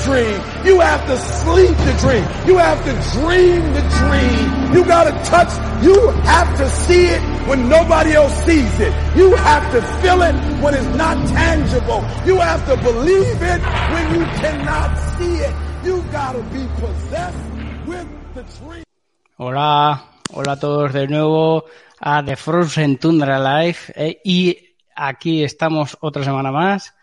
dream. You have to sleep the dream. You have to dream the dream. You gotta touch, you have to see it when nobody else sees it. You have to feel it when it's not tangible. You have to believe it when you cannot see it. You gotta be possessed with the dream. Hola, hola a todos de nuevo a The Frozen Tundra Live eh, y aquí estamos otra semana más.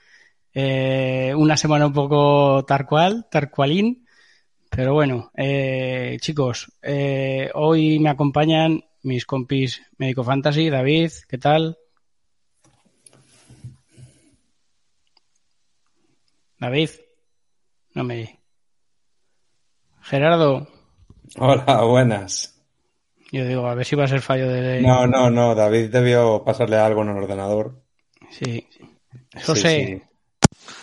Eh, una semana un poco tal cual, tal cualín. Pero bueno, eh, chicos, eh, hoy me acompañan mis compis Médico Fantasy, David, ¿qué tal? David, no me. Gerardo, Hola, buenas. yo digo, a ver si va a ser fallo de. No, no, no, David debió pasarle algo en el ordenador. Sí. José, Sí,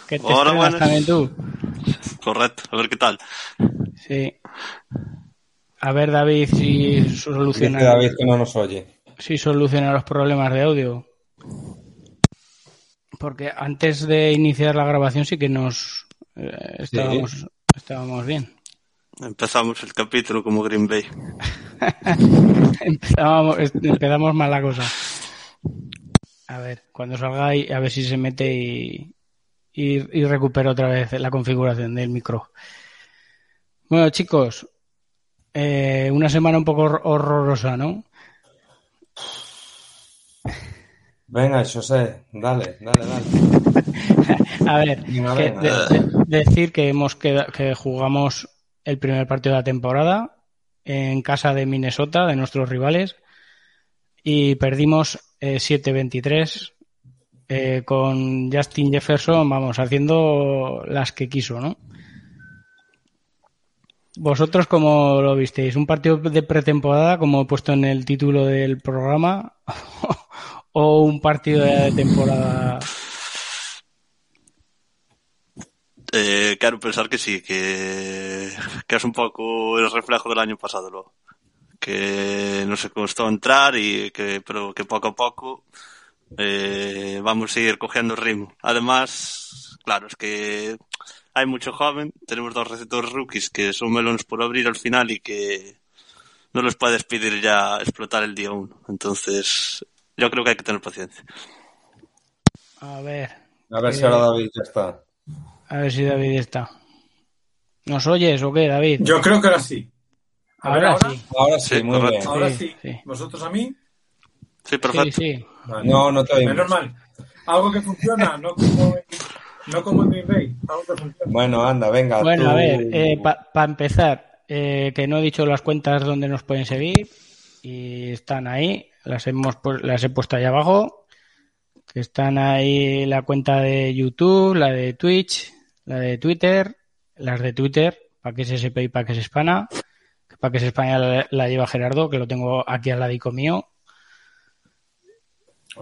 que te Hola, estrenas buenas. también tú. Correcto, a ver qué tal. Sí. A ver, David, si Dice soluciona, David que no nos oye. si soluciona los problemas de audio. Porque antes de iniciar la grabación sí que nos eh, estábamos, estábamos bien. Empezamos el capítulo como Green Bay. Empezamos mal la cosa. A ver, cuando salga ahí, a ver si se mete y, y, y recupera otra vez la configuración del micro. Bueno, chicos, eh, una semana un poco hor- horrorosa, ¿no? Venga, José, dale, dale, dale. A ver, Venga, que venga. de- de- decir que hemos queda- que jugamos el primer partido de la temporada en casa de Minnesota, de nuestros rivales, y perdimos eh, 7-23 eh, con Justin Jefferson, vamos, haciendo las que quiso, ¿no? ¿Vosotros cómo lo visteis? ¿Un partido de pretemporada, como he puesto en el título del programa? ¿O un partido de temporada? Eh, quero pensar que sí, que, que es un pouco el reflejo del año pasado luego. Que no se costó entrar y que, pero que poco a poco eh, vamos a seguir cogiendo ritmo. Además, claro, es que hay mucho joven, tenemos dos receptores rookies que son melones por abrir al final y que no les puedes pedir ya explotar el día uno. Entonces, yo creo que hay que tener paciencia. A ver, A ver si ahora David ya está. A ver si David está. ¿Nos oyes o qué, David? Yo creo que ahora sí. A ver, ahora, sí. Ahora sí, Sí, muy correcto. bien. Ahora sí. ¿Vosotros a mí? Sí, Sí, perfecto. sí. Vale. No, no te oímos. Menos mal. Algo que funciona, no como, no como en Green Bay. Algo que funciona. Bueno, anda, venga. Bueno, tú- a ver, para empezar, eh, que no he dicho las cuentas donde nos pueden seguir y están ahí, las hemos las he puesto ahí abajo, que están ahí la cuenta de YouTube, la de Twitch, la de Twitter, las de Twitter, para que se sepa y para que se espana, para que se España la, la lleva Gerardo, que lo tengo aquí al ladico mío.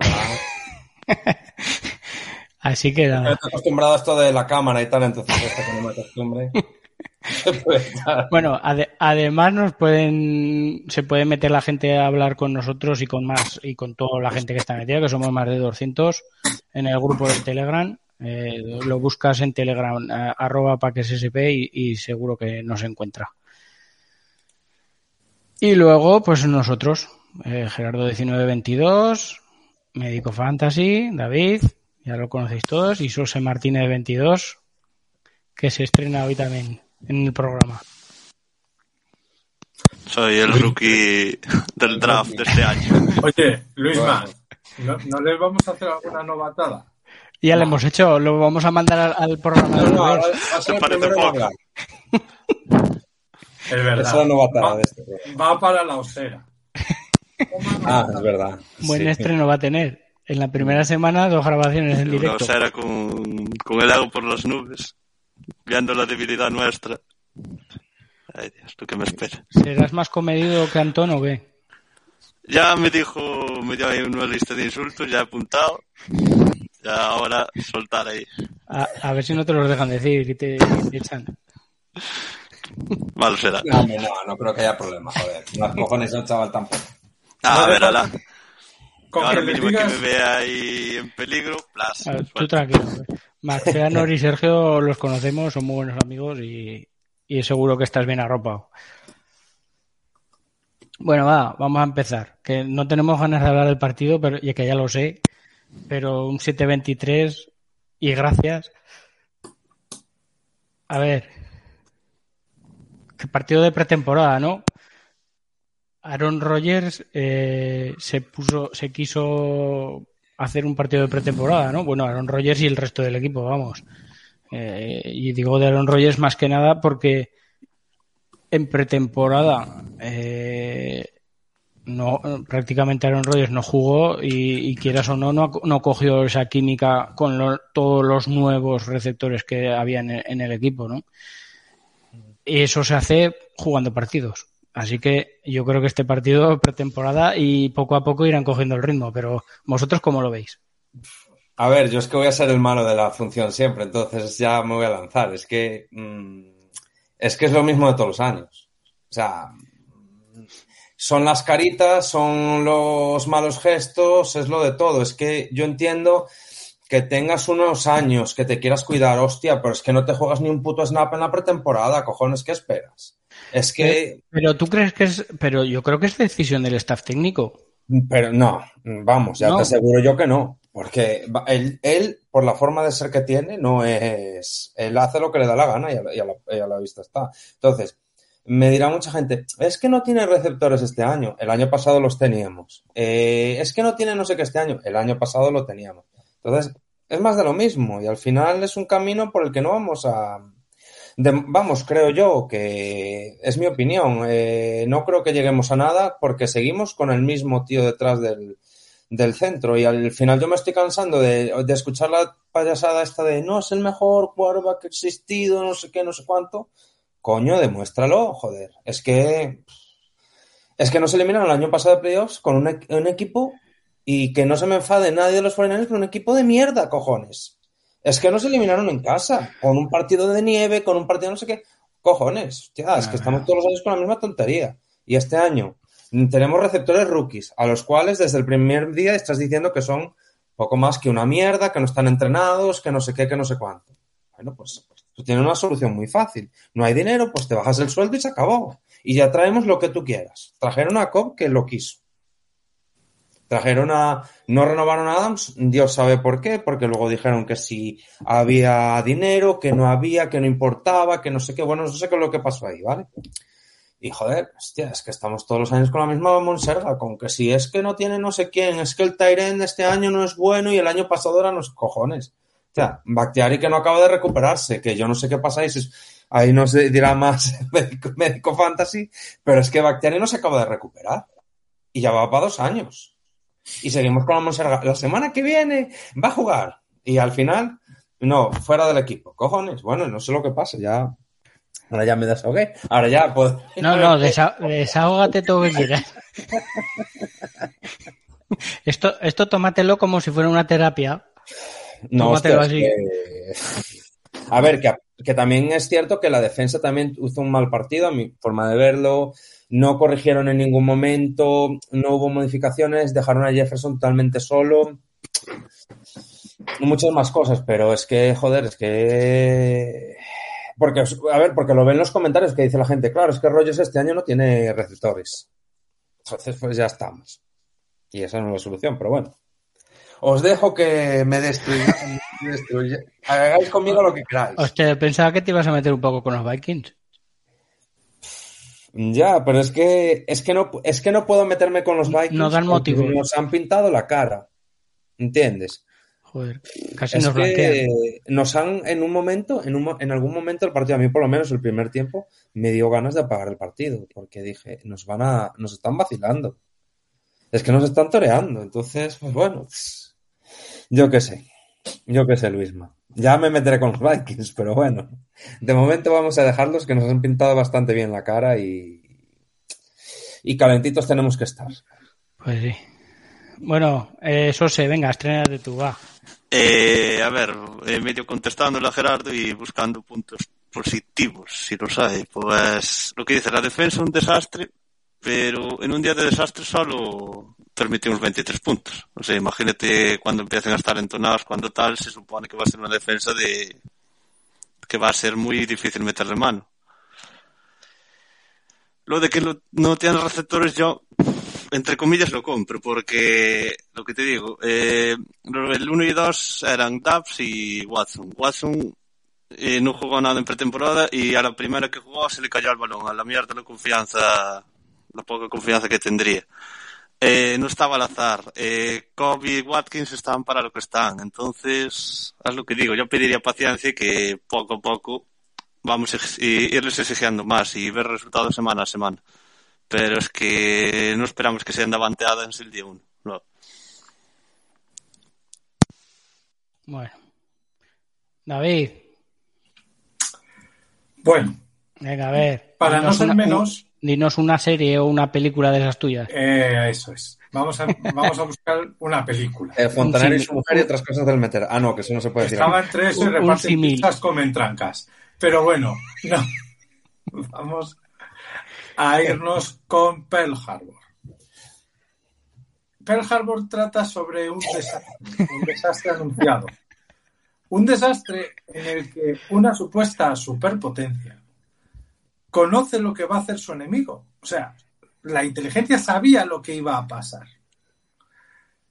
Así que nada. Estoy acostumbrado a esto de la cámara y tal, entonces hasta que no me acostumbre. Bueno, ade- además nos pueden, se puede meter la gente a hablar con nosotros y con más, y con toda la gente que está metida, que somos más de 200 en el grupo de Telegram. Eh, lo buscas en Telegram, arroba paquesSP y, y seguro que nos encuentra. Y luego, pues nosotros, eh, Gerardo 1922, Médico Fantasy, David, ya lo conocéis todos, y José Martínez 22, que se estrena hoy también en el programa. Soy el rookie del draft de este año. Oye, Luis Bueno. Más, ¿no, ¿no les vamos a hacer alguna novatada? Ya lo hemos hecho, lo vamos a mandar al, al programa. No, no, parece poco. Es verdad. Es la novatada Va, de este va para la osera. Ah, es verdad. Buen Sí. estreno va a tener. En la primera semana, dos grabaciones en Una directo. osera con, con el ego por las nubes, viendo la debilidad nuestra. Ay, Dios, lo que me espera. ¿Serás más comedido que Antón o qué? Ya me dijo, me dio ahí una lista de insultos, ya he apuntado. Ya ahora soltar ahí. A, a ver si no te los dejan decir y te, te echan. Malo será. No, no, no creo que haya problema, joder. No cojones al chaval tampoco. A No, ver, no, ala. Con Ahora mínimo que me vea ahí en peligro, plas. A ver, tú suelta. tranquilo. Marciano y Sergio los conocemos, son muy buenos amigos y, y seguro que estás bien arropado. Bueno, va, vamos a empezar. Que no tenemos ganas de hablar del partido, pero y que ya lo sé, pero un 7-23 y gracias. A ver, que partido de pretemporada, ¿no? Aaron Rodgers eh, se puso, se quiso hacer un partido de pretemporada, ¿no? Bueno, Aaron Rodgers y el resto del equipo, vamos. Eh, y digo de Aaron Rodgers más que nada porque en pretemporada eh, no prácticamente Aaron Rodgers no jugó y, y quieras o no, no, no cogió esa química con todos los nuevos receptores que había en el, en el equipo, ¿no? Y eso se hace jugando partidos. Así que yo creo que este partido pretemporada y poco a poco irán cogiendo el ritmo, pero vosotros cómo lo veis? A ver, yo es que voy a ser el malo de la función siempre, entonces ya me voy a lanzar. Es que mm, es que es lo mismo de todos los años. O sea, son las caritas, son los malos gestos, es lo de todo. Es que yo entiendo que tengas unos años, que te quieras cuidar, hostia, pero es que no te juegas ni un puto snap en la pretemporada, cojones, ¿qué esperas? Es que Pero tú crees que es, pero yo creo que es decisión del staff técnico. Pero no, vamos, ya No. te aseguro yo que no. Porque él, él, por la forma de ser que tiene, no es. Él hace lo que le da la gana y a, la- y a la, y a la vista está. Entonces, me dirá mucha gente, es que no tiene receptores este año. El año pasado los teníamos. Eh, es que no tiene no sé qué este año. El año pasado lo teníamos. Entonces, es más de lo mismo. Y al final es un camino por el que no vamos a. vamos, creo yo que es mi opinión. eh, no creo que lleguemos a nada porque seguimos con el mismo tío detrás del, del centro. Y al final yo me estoy cansando de, de escuchar la payasada esta de no es el mejor quarterback que ha existido, no sé qué, no sé cuánto. Coño, demuéstralo, joder. Es que. Es que nos eliminaron el año pasado de playoffs con un, un equipo y que no se me enfade nadie de los 49 con un equipo de mierda, cojones. Es que nos eliminaron en casa, con un partido de nieve, con un partido no sé qué. Cojones, hostia, es que estamos todos los años con la misma tontería. Y este año mm, tenemos receptores rookies, a los cuales desde el primer día estás diciendo que son poco más que una mierda, que no están entrenados, que no sé qué, que no sé cuánto. Bueno, pues tú tienes una solución muy fácil. No hay dinero, pues te bajas el sueldo y se acabó. Y ya traemos lo que tú quieras. Trajeron a Cobb que lo quiso. Trajeron a. No renovaron a Adams, Dios sabe por qué, porque luego dijeron que si había dinero, que no había, que no importaba, que no sé qué. Bueno, no sé qué es lo que pasó ahí, ¿vale? Y joder, hostia, es que estamos todos los años con la misma Monserga, con que si es que no tiene no sé quién, es que el Tyren este año no es bueno y el año pasado eran los cojones. O sea, Bactiari que no acaba de recuperarse, que yo no sé qué es- ahí nos dirá más médico, médico fantasy, pero es que Bactiari no se acaba de recuperar. Y ya va para dos años. Y seguimos con la Monserga. La semana que viene va a jugar. Y al final, no, fuera del equipo. Cojones, bueno, no sé lo que pasa, ya. Ahora ya me desahogué. Ahora ya puedo. No, no, desa- desahógate todo que quieras. Esto, esto tómatelo como si fuera una terapia. No, Tómatelo hostia, así. es que- A ver, que, que también es cierto que la defensa también hizo un mal partido, a mi forma de verlo. No corrigieron en ningún momento, no hubo modificaciones, dejaron a Jefferson totalmente solo. Muchas más cosas, pero es que, joder, es que. Porque, a ver, porque lo ven los comentarios que dice la gente, claro, es que Rogers este año no tiene receptores. Entonces, pues ya estamos. Y esa no es la solución, pero bueno. Os dejo que me destruyáis. me destruyáis. Hagáis conmigo lo que queráis. Hostia, pensaba que te ibas a meter un poco con los Vikings. Ya, pero es que, es que no, es que no puedo meterme con los Vikings. No dan porque motivos. Nos han pintado la cara. ¿Entiendes? Joder, casi Es nos blanquean. que nos han, en un momento, en, un, en algún momento del partido, a mí por lo menos el primer tiempo, me dio ganas de apagar el partido, porque dije, nos van a, nos están vacilando. Es que nos están toreando. Entonces, pues bueno, pues, yo qué sé. Yo qué sé, Luisma. Ya me meteré con los Vikings, pero bueno. De momento vamos a dejarlos que nos han pintado bastante bien la cara y, y calentitos tenemos que estar. Pues sí. Bueno, eh, Sose, venga, estrenate tú, va. Eh, a ver, eh, medio contestándole a Gerardo y buscando puntos positivos, si los hay. Pues lo que dice, la defensa un desastre, pero en un día de desastre solo permitimos 23 puntos. O sea, imagínate cuando empiecen a estar entonados, cuando tal, se supone que va a ser una defensa de que va a ser muy difícil meterle mano. Lo de que no tienen receptores, yo, entre comillas, lo compro, porque, lo que te digo, eh, el 1 y 2 eran Dubs y Watson. Watson eh, no jugó nada en pretemporada y a la primera que jugó se le cayó el balón, a la mierda la confianza, la poca confianza que tendría. Eh, no estaba al azar. Eh, Kobe y Watkins estaban para lo que están. Entonces, es lo que digo. Yo pediría paciencia y que poco a poco vamos a irles exigiendo más y ver resultados semana a semana. Pero es que no esperamos que sean Davante Adams el día uno. No. Bueno. David, Bueno, venga, a ver. Para no ser una, menos- un- dinos una serie o una película de esas tuyas. eh, eso es. Vamos a, vamos a buscar una película. Eh, Fontanero y su mujer y otras cosas del meter. Ah, no, que eso no se puede decir. Estaba entre eso y reparten pizzas comen trancas. Pero bueno, no. Vamos a irnos con Pearl Harbor. Pearl Harbor trata sobre un desastre, un desastre anunciado. Un desastre en el que una supuesta superpotencia conoce lo que va a hacer su enemigo. O sea, la inteligencia sabía lo que iba a pasar.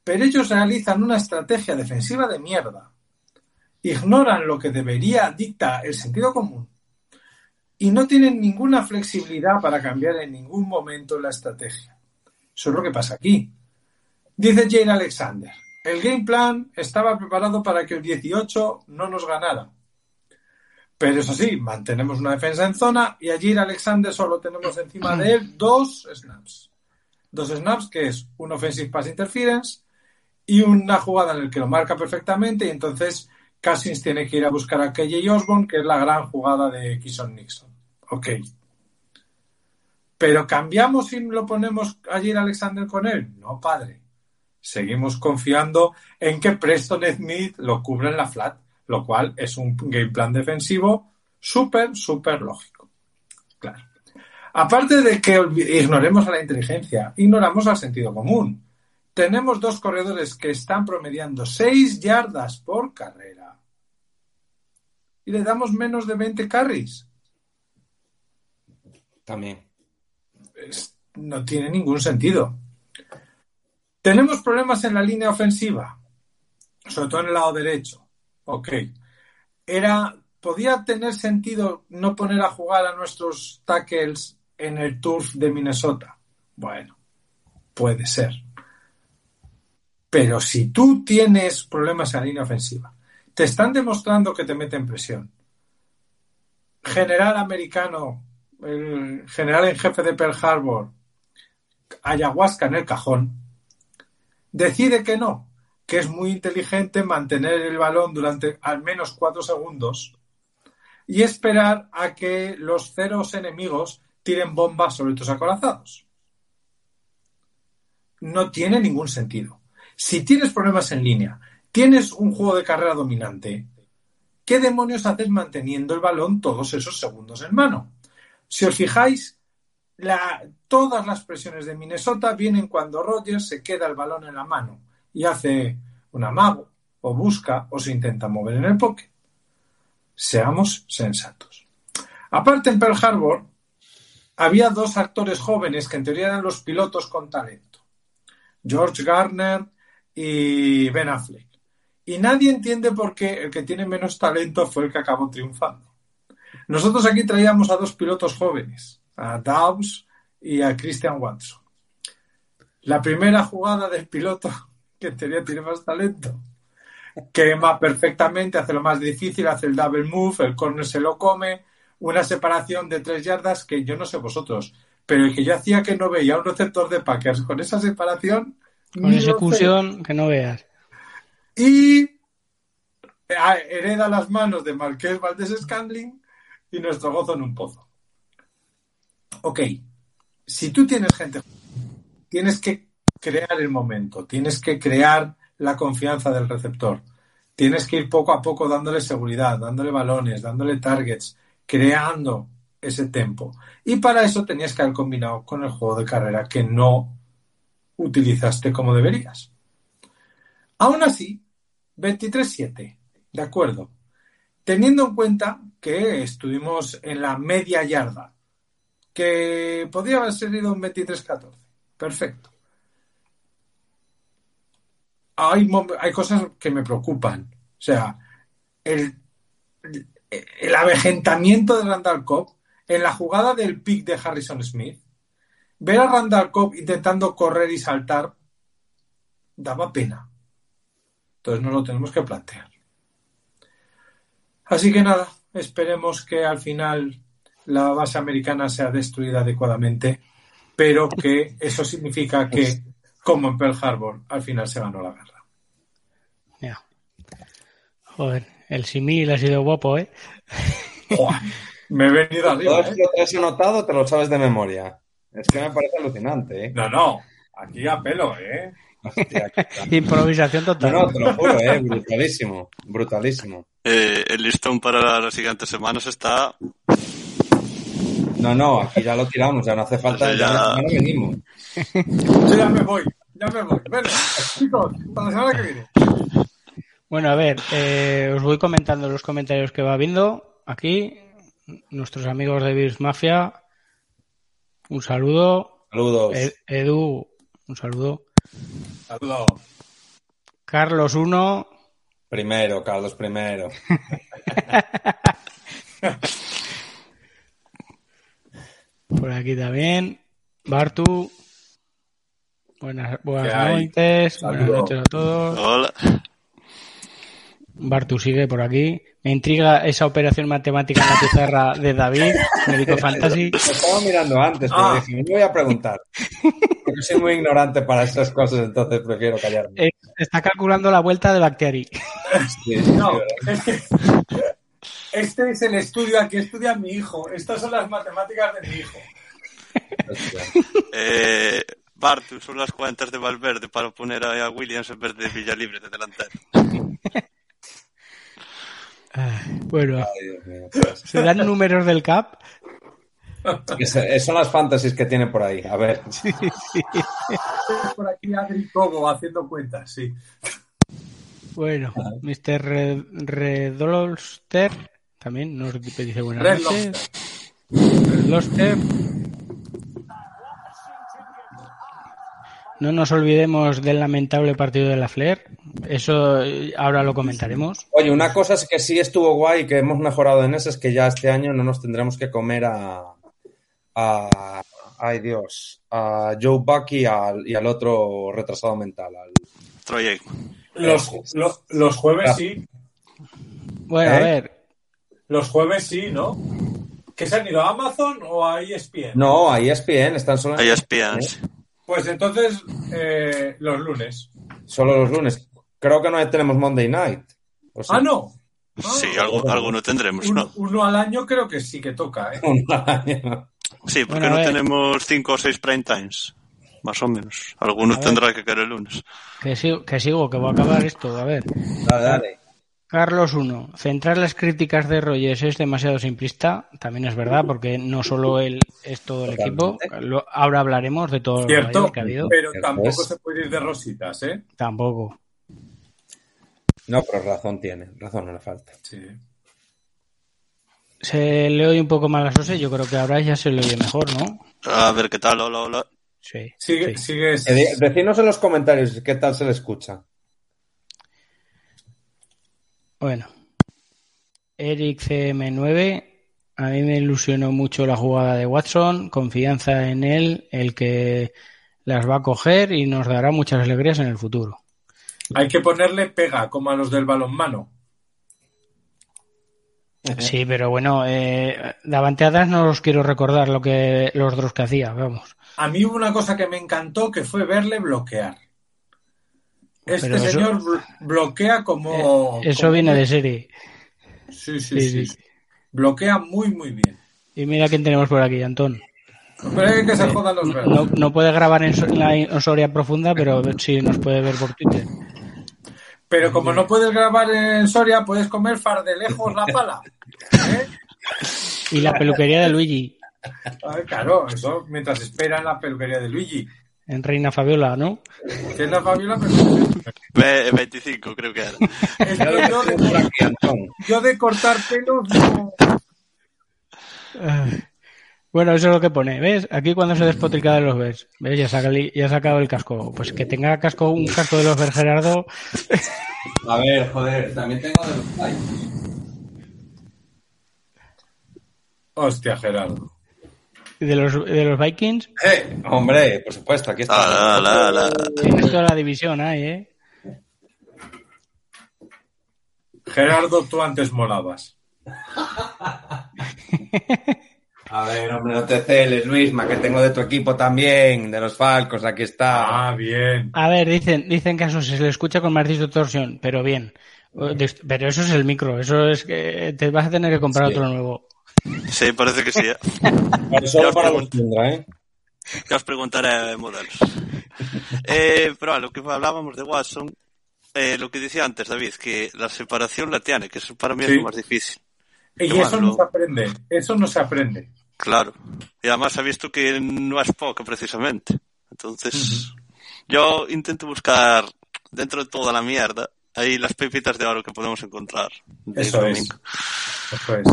Pero ellos realizan una estrategia defensiva de mierda ignoran lo que debería dicta el sentido común y no tienen ninguna flexibilidad para cambiar en ningún momento la estrategia. Eso es lo que pasa aquí. Dice Jane Alexander, el game plan estaba preparado para que el 18 no nos ganara. Pero eso sí, mantenemos una defensa en zona y a Jane Alexander solo tenemos encima de él dos snaps. Dos snaps que es un offensive pass interference y una jugada en la que lo marca perfectamente y entonces Cousins tiene que ir a buscar a KJ Osborne, que es la gran jugada de Kison Nixon. Ok. Pero cambiamos y lo ponemos a Jair Alexander con él. No, padre. Seguimos confiando en que Preston Smith lo cubra en la flat, lo cual es un game plan defensivo súper, súper lógico. Claro. Aparte de que ignoremos a la inteligencia, ignoramos al sentido común. Tenemos dos corredores que están promediando 6 yardas por carrera. Y le damos menos de 20 carries. También. Es- no tiene ningún sentido. Tenemos problemas en la línea ofensiva, sobre todo en el lado derecho. Ok. Era, ¿Podía tener sentido no poner a jugar a nuestros tackles en el turf de Minnesota? Bueno, puede ser. Pero si tú tienes problemas en la línea ofensiva, te están demostrando que te meten presión. General americano, el general en jefe de Pearl Harbor, ayahuasca en el cajón, decide que no, que es muy inteligente mantener el balón durante al menos cuatro segundos y esperar a que los ceros enemigos tiren bombas sobre tus acorazados. No tiene ningún sentido. Si tienes problemas en línea, tienes un juego de carrera dominante, ¿qué demonios haces manteniendo el balón todos esos segundos en mano? Si os fijáis, todas las presiones de Minnesota vienen cuando Rogers se queda el balón en la mano y hace un amago, o busca, o se intenta mover en el pocket. Seamos sensatos. Aparte, en Pearl Harbor había dos actores jóvenes que en teoría eran los pilotos con talento. George Garner y Ben Affleck. Y nadie entiende por qué el que tiene menos talento fue el que acabó triunfando. Nosotros aquí traíamos a dos pilotos jóvenes, a Dawes y a Christian Watson. La primera jugada del piloto, que en teoría tiene más talento, quema perfectamente, hace lo más difícil, hace el double move, el corner se lo come, una separación de tres yardas que yo no sé vosotros, pero el que yo hacía que no veía un receptor de Packers con esa separación. Con ejecución que no veas. Y ah, hereda las manos de Marqués Valdés Scandling y nuestro gozo en un pozo. Ok, si tú tienes gente, tienes que crear el momento, tienes que crear la confianza del receptor, tienes que ir poco a poco dándole seguridad, dándole balones, dándole targets, creando ese tempo. Y para eso tenías que haber combinado con el juego de carrera que no utilizaste como deberías. Aún así, 23-7, de acuerdo. Teniendo en cuenta que estuvimos en la media yarda, que podría haber sido un 23-14. Perfecto. Hay, cosas que me preocupan. O sea, el, el avejentamiento de Randall Cobb en la jugada del pick de Harrison Smith, ver a Randall Cobb intentando correr y saltar daba pena. Entonces no lo tenemos que plantear. Así que nada, esperemos que al final la base americana sea destruida adecuadamente, pero que eso significa que, como en Pearl Harbor, al final se ganó la guerra. Ya. Joder, el simil ha sido guapo, ¿eh? Joder, me he venido arriba. Todo ¿eh? esto te has anotado, te lo sabes de memoria. Es que me parece alucinante, ¿eh? No, no, aquí a pelo, ¿eh? Hostia, Improvisación No, total. no, te lo juro, ¿eh? Brutalísimo, brutalísimo. Eh, el listón para las siguientes semanas está. No, no, aquí ya lo tiramos, ya no hace falta, Pues ya, ya- ya no venimos. Yo ya me voy, ya me voy. Bueno, chicos, para la semana que viene. Bueno, a ver, eh, os voy comentando los comentarios que va viendo aquí. Nuestros amigos de Beers Mafia, un saludo. Saludos. Ed- Edu, un saludo. Saludos. Carlos 1, Primero, Carlos, primero. por aquí también. Bartu, buenas, buenas noches, buenas noches a todos. Hola. Bartu sigue por aquí. Me intriga esa operación matemática en la pizarra de David, médico fantasy. Lo estaba mirando antes, pero Ah. dije, me voy a preguntar. Porque soy muy ignorante para esas cosas, entonces prefiero callarme. Eh, Está calculando la vuelta de Bactiari. Sí, No, sí, es que este es el estudio al que estudia mi hijo. Estas son las matemáticas de mi hijo. Eh, Bartu, son las cuentas de Valverde para poner a Williams en vez de Villalibre de delantero. Bueno, Ay, Dios mío. pues. se dan números del CAP. Se- Son las fantasies que tiene por ahí. A ver. Por aquí Adri Cobo haciendo cuentas, sí. Bueno, Mr. Red- Redolster también nos dice buenas Red noches. Red Lobster. No nos olvidemos del lamentable partido de la Flair. Eso eh, ahora lo comentaremos. Oye, una cosa es que sí estuvo guay que hemos mejorado en eso es que ya este año no nos tendremos que comer a. a ay Dios. A Joe Bucky y al, y al otro retrasado mental. Al, Troy. Los, los, los jueves sí. Bueno, a ¿Eh? ver, Los jueves sí, ¿no? ¿Que se han ido a Amazon o a ESPN? No, ahí ESPN, están solo, Ahí ESPN. Pues entonces, eh, los lunes. solo los lunes. Creo que no tenemos Monday Night. ¿O sí? Ah, no. Ah, Sí, algo, alguno tendremos, uno, ¿no? uno al año creo que sí que toca, ¿eh? Sí, porque Bueno, a no ver. tenemos cinco o seis prime times. Más o menos. Alguno A ver. tendrá que caer el lunes. que sigo, que sigo, que voy a acabar esto. A ver, Dale, dale. Carlos 1. Centrar las críticas de Rogers es demasiado simplista. También es verdad, porque no solo él es todo el equipo. Lo- ahora hablaremos de Cierto, fallos que ha habido. pero tampoco se puede ir de rositas, ¿eh? Tampoco. No, pero razón tiene. Razón no le falta. Sí. Se le oye un poco mal a Sose. Yo creo que ahora ya se le oye mejor, ¿no? A ver qué tal, hola, hola. Sí. Sigue, sí. sigues. Eh, Decidnos en los comentarios qué tal se le escucha. Bueno. Eric CM9. A mí me ilusionó mucho la jugada de Watson. Confianza en él, el que las va a coger y nos dará muchas alegrías en el futuro. Hay que ponerle pega, como a los del balonmano. Sí, pero bueno, eh, Davante no os quiero recordar lo que los otros que hacía, vamos. A mí hubo una cosa que me encantó que fue verle bloquear. Este Pero eso- señor bl- bloquea como. Eh, Eso como- viene de serie. Sí, sí, Sí, sí, sí. Bloquea muy, muy bien. Y mira quién tenemos por aquí, Antón. Pero hay que se jodan los verdes. No, no puede grabar en, so- la en Soria profunda, pero sí nos puede ver por Twitter. Pero como no puedes grabar en Soria, puedes comer far de lejos la pala. ¿Eh? Y la peluquería de Luigi. A ver, claro, eso mientras espera en la peluquería de Luigi. En Reina Fabiola, ¿no? La Fabiola, pero... Ve- 25 creo que era. Es que yo de, yo cortar pelos no... Bueno, eso es lo que pone, ¿ves? Aquí cuando se despotrica de los ves, ¿ves? Ya, saca ya ha sacado el casco. Pues que tenga casco, un casco de los ver Gerardo, A ver, joder, también tengo de los Ay, Hostia, Gerardo. De los, de los Vikings, Eh, hombre, por supuesto, aquí está. Ala. tienes toda la división ahí, ¿eh? Gerardo, tú antes molabas. A ver, hombre, no te celes, Luisma, que tengo de tu equipo también, de los Falcos, aquí está. Ah, bien. A ver, dicen, dicen que a eso se le escucha con más distorsión, pero bien. Pero eso es el micro, eso es que te vas a tener que comprar Sí. otro nuevo. Sí, parece que sí. ¿eh? Pero solo Ya para os los Tundra, ¿eh? Ya os preguntaré modelos. Eh, pero a lo que hablábamos de Watson, eh, lo que decía antes David, que la separación la tiene, que eso para mí es Sí. lo más difícil. Y eso no se aprende. Eso no se aprende. Claro. Y además ha visto que no es poco precisamente. Entonces, yo intento buscar dentro de toda la mierda ahí las pepitas de oro que podemos encontrar. de Eso es. Eso es.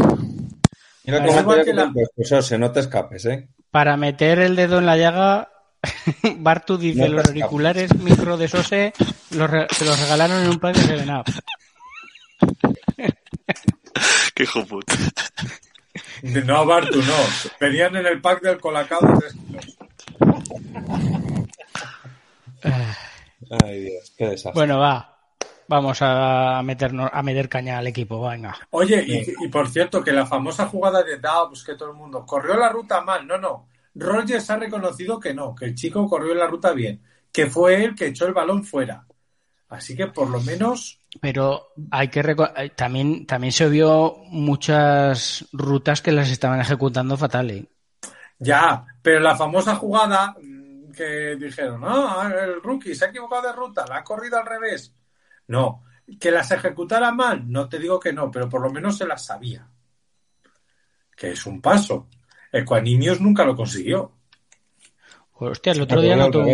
Mira Es cómo igual te que la- pues Ose, no te escapes, ¿eh? Para meter el dedo en la llaga, Bartu dice, No los escapes. auriculares micro de Sose los re- se los regalaron en un plan de Seven Up. Qué hijo puta. No, Bartu, no. Venían en el pack del Colacao de 3 kilos. Ay, Dios, qué desastre. Bueno, va. Vamos a meternos a meter caña al equipo, venga. Oye, y, y por cierto, que la famosa jugada de Dobbs, que todo el mundo corrió la ruta mal. No, no. Rogers ha reconocido que no, que el chico corrió la ruta bien, que fue él que echó el balón fuera. Así que por lo menos Pero hay que eh, también también se vio muchas rutas que las estaban ejecutando fatal. ¿eh? Ya, pero la famosa jugada mm, que dijeron, no, el rookie se ha equivocado de ruta, la ha corrido al revés. No, que las ejecutara mal, no te digo que no, pero por lo menos se las sabía. Que es un paso. Equanimius nunca lo consiguió. Pues, hostia, el otro día al notó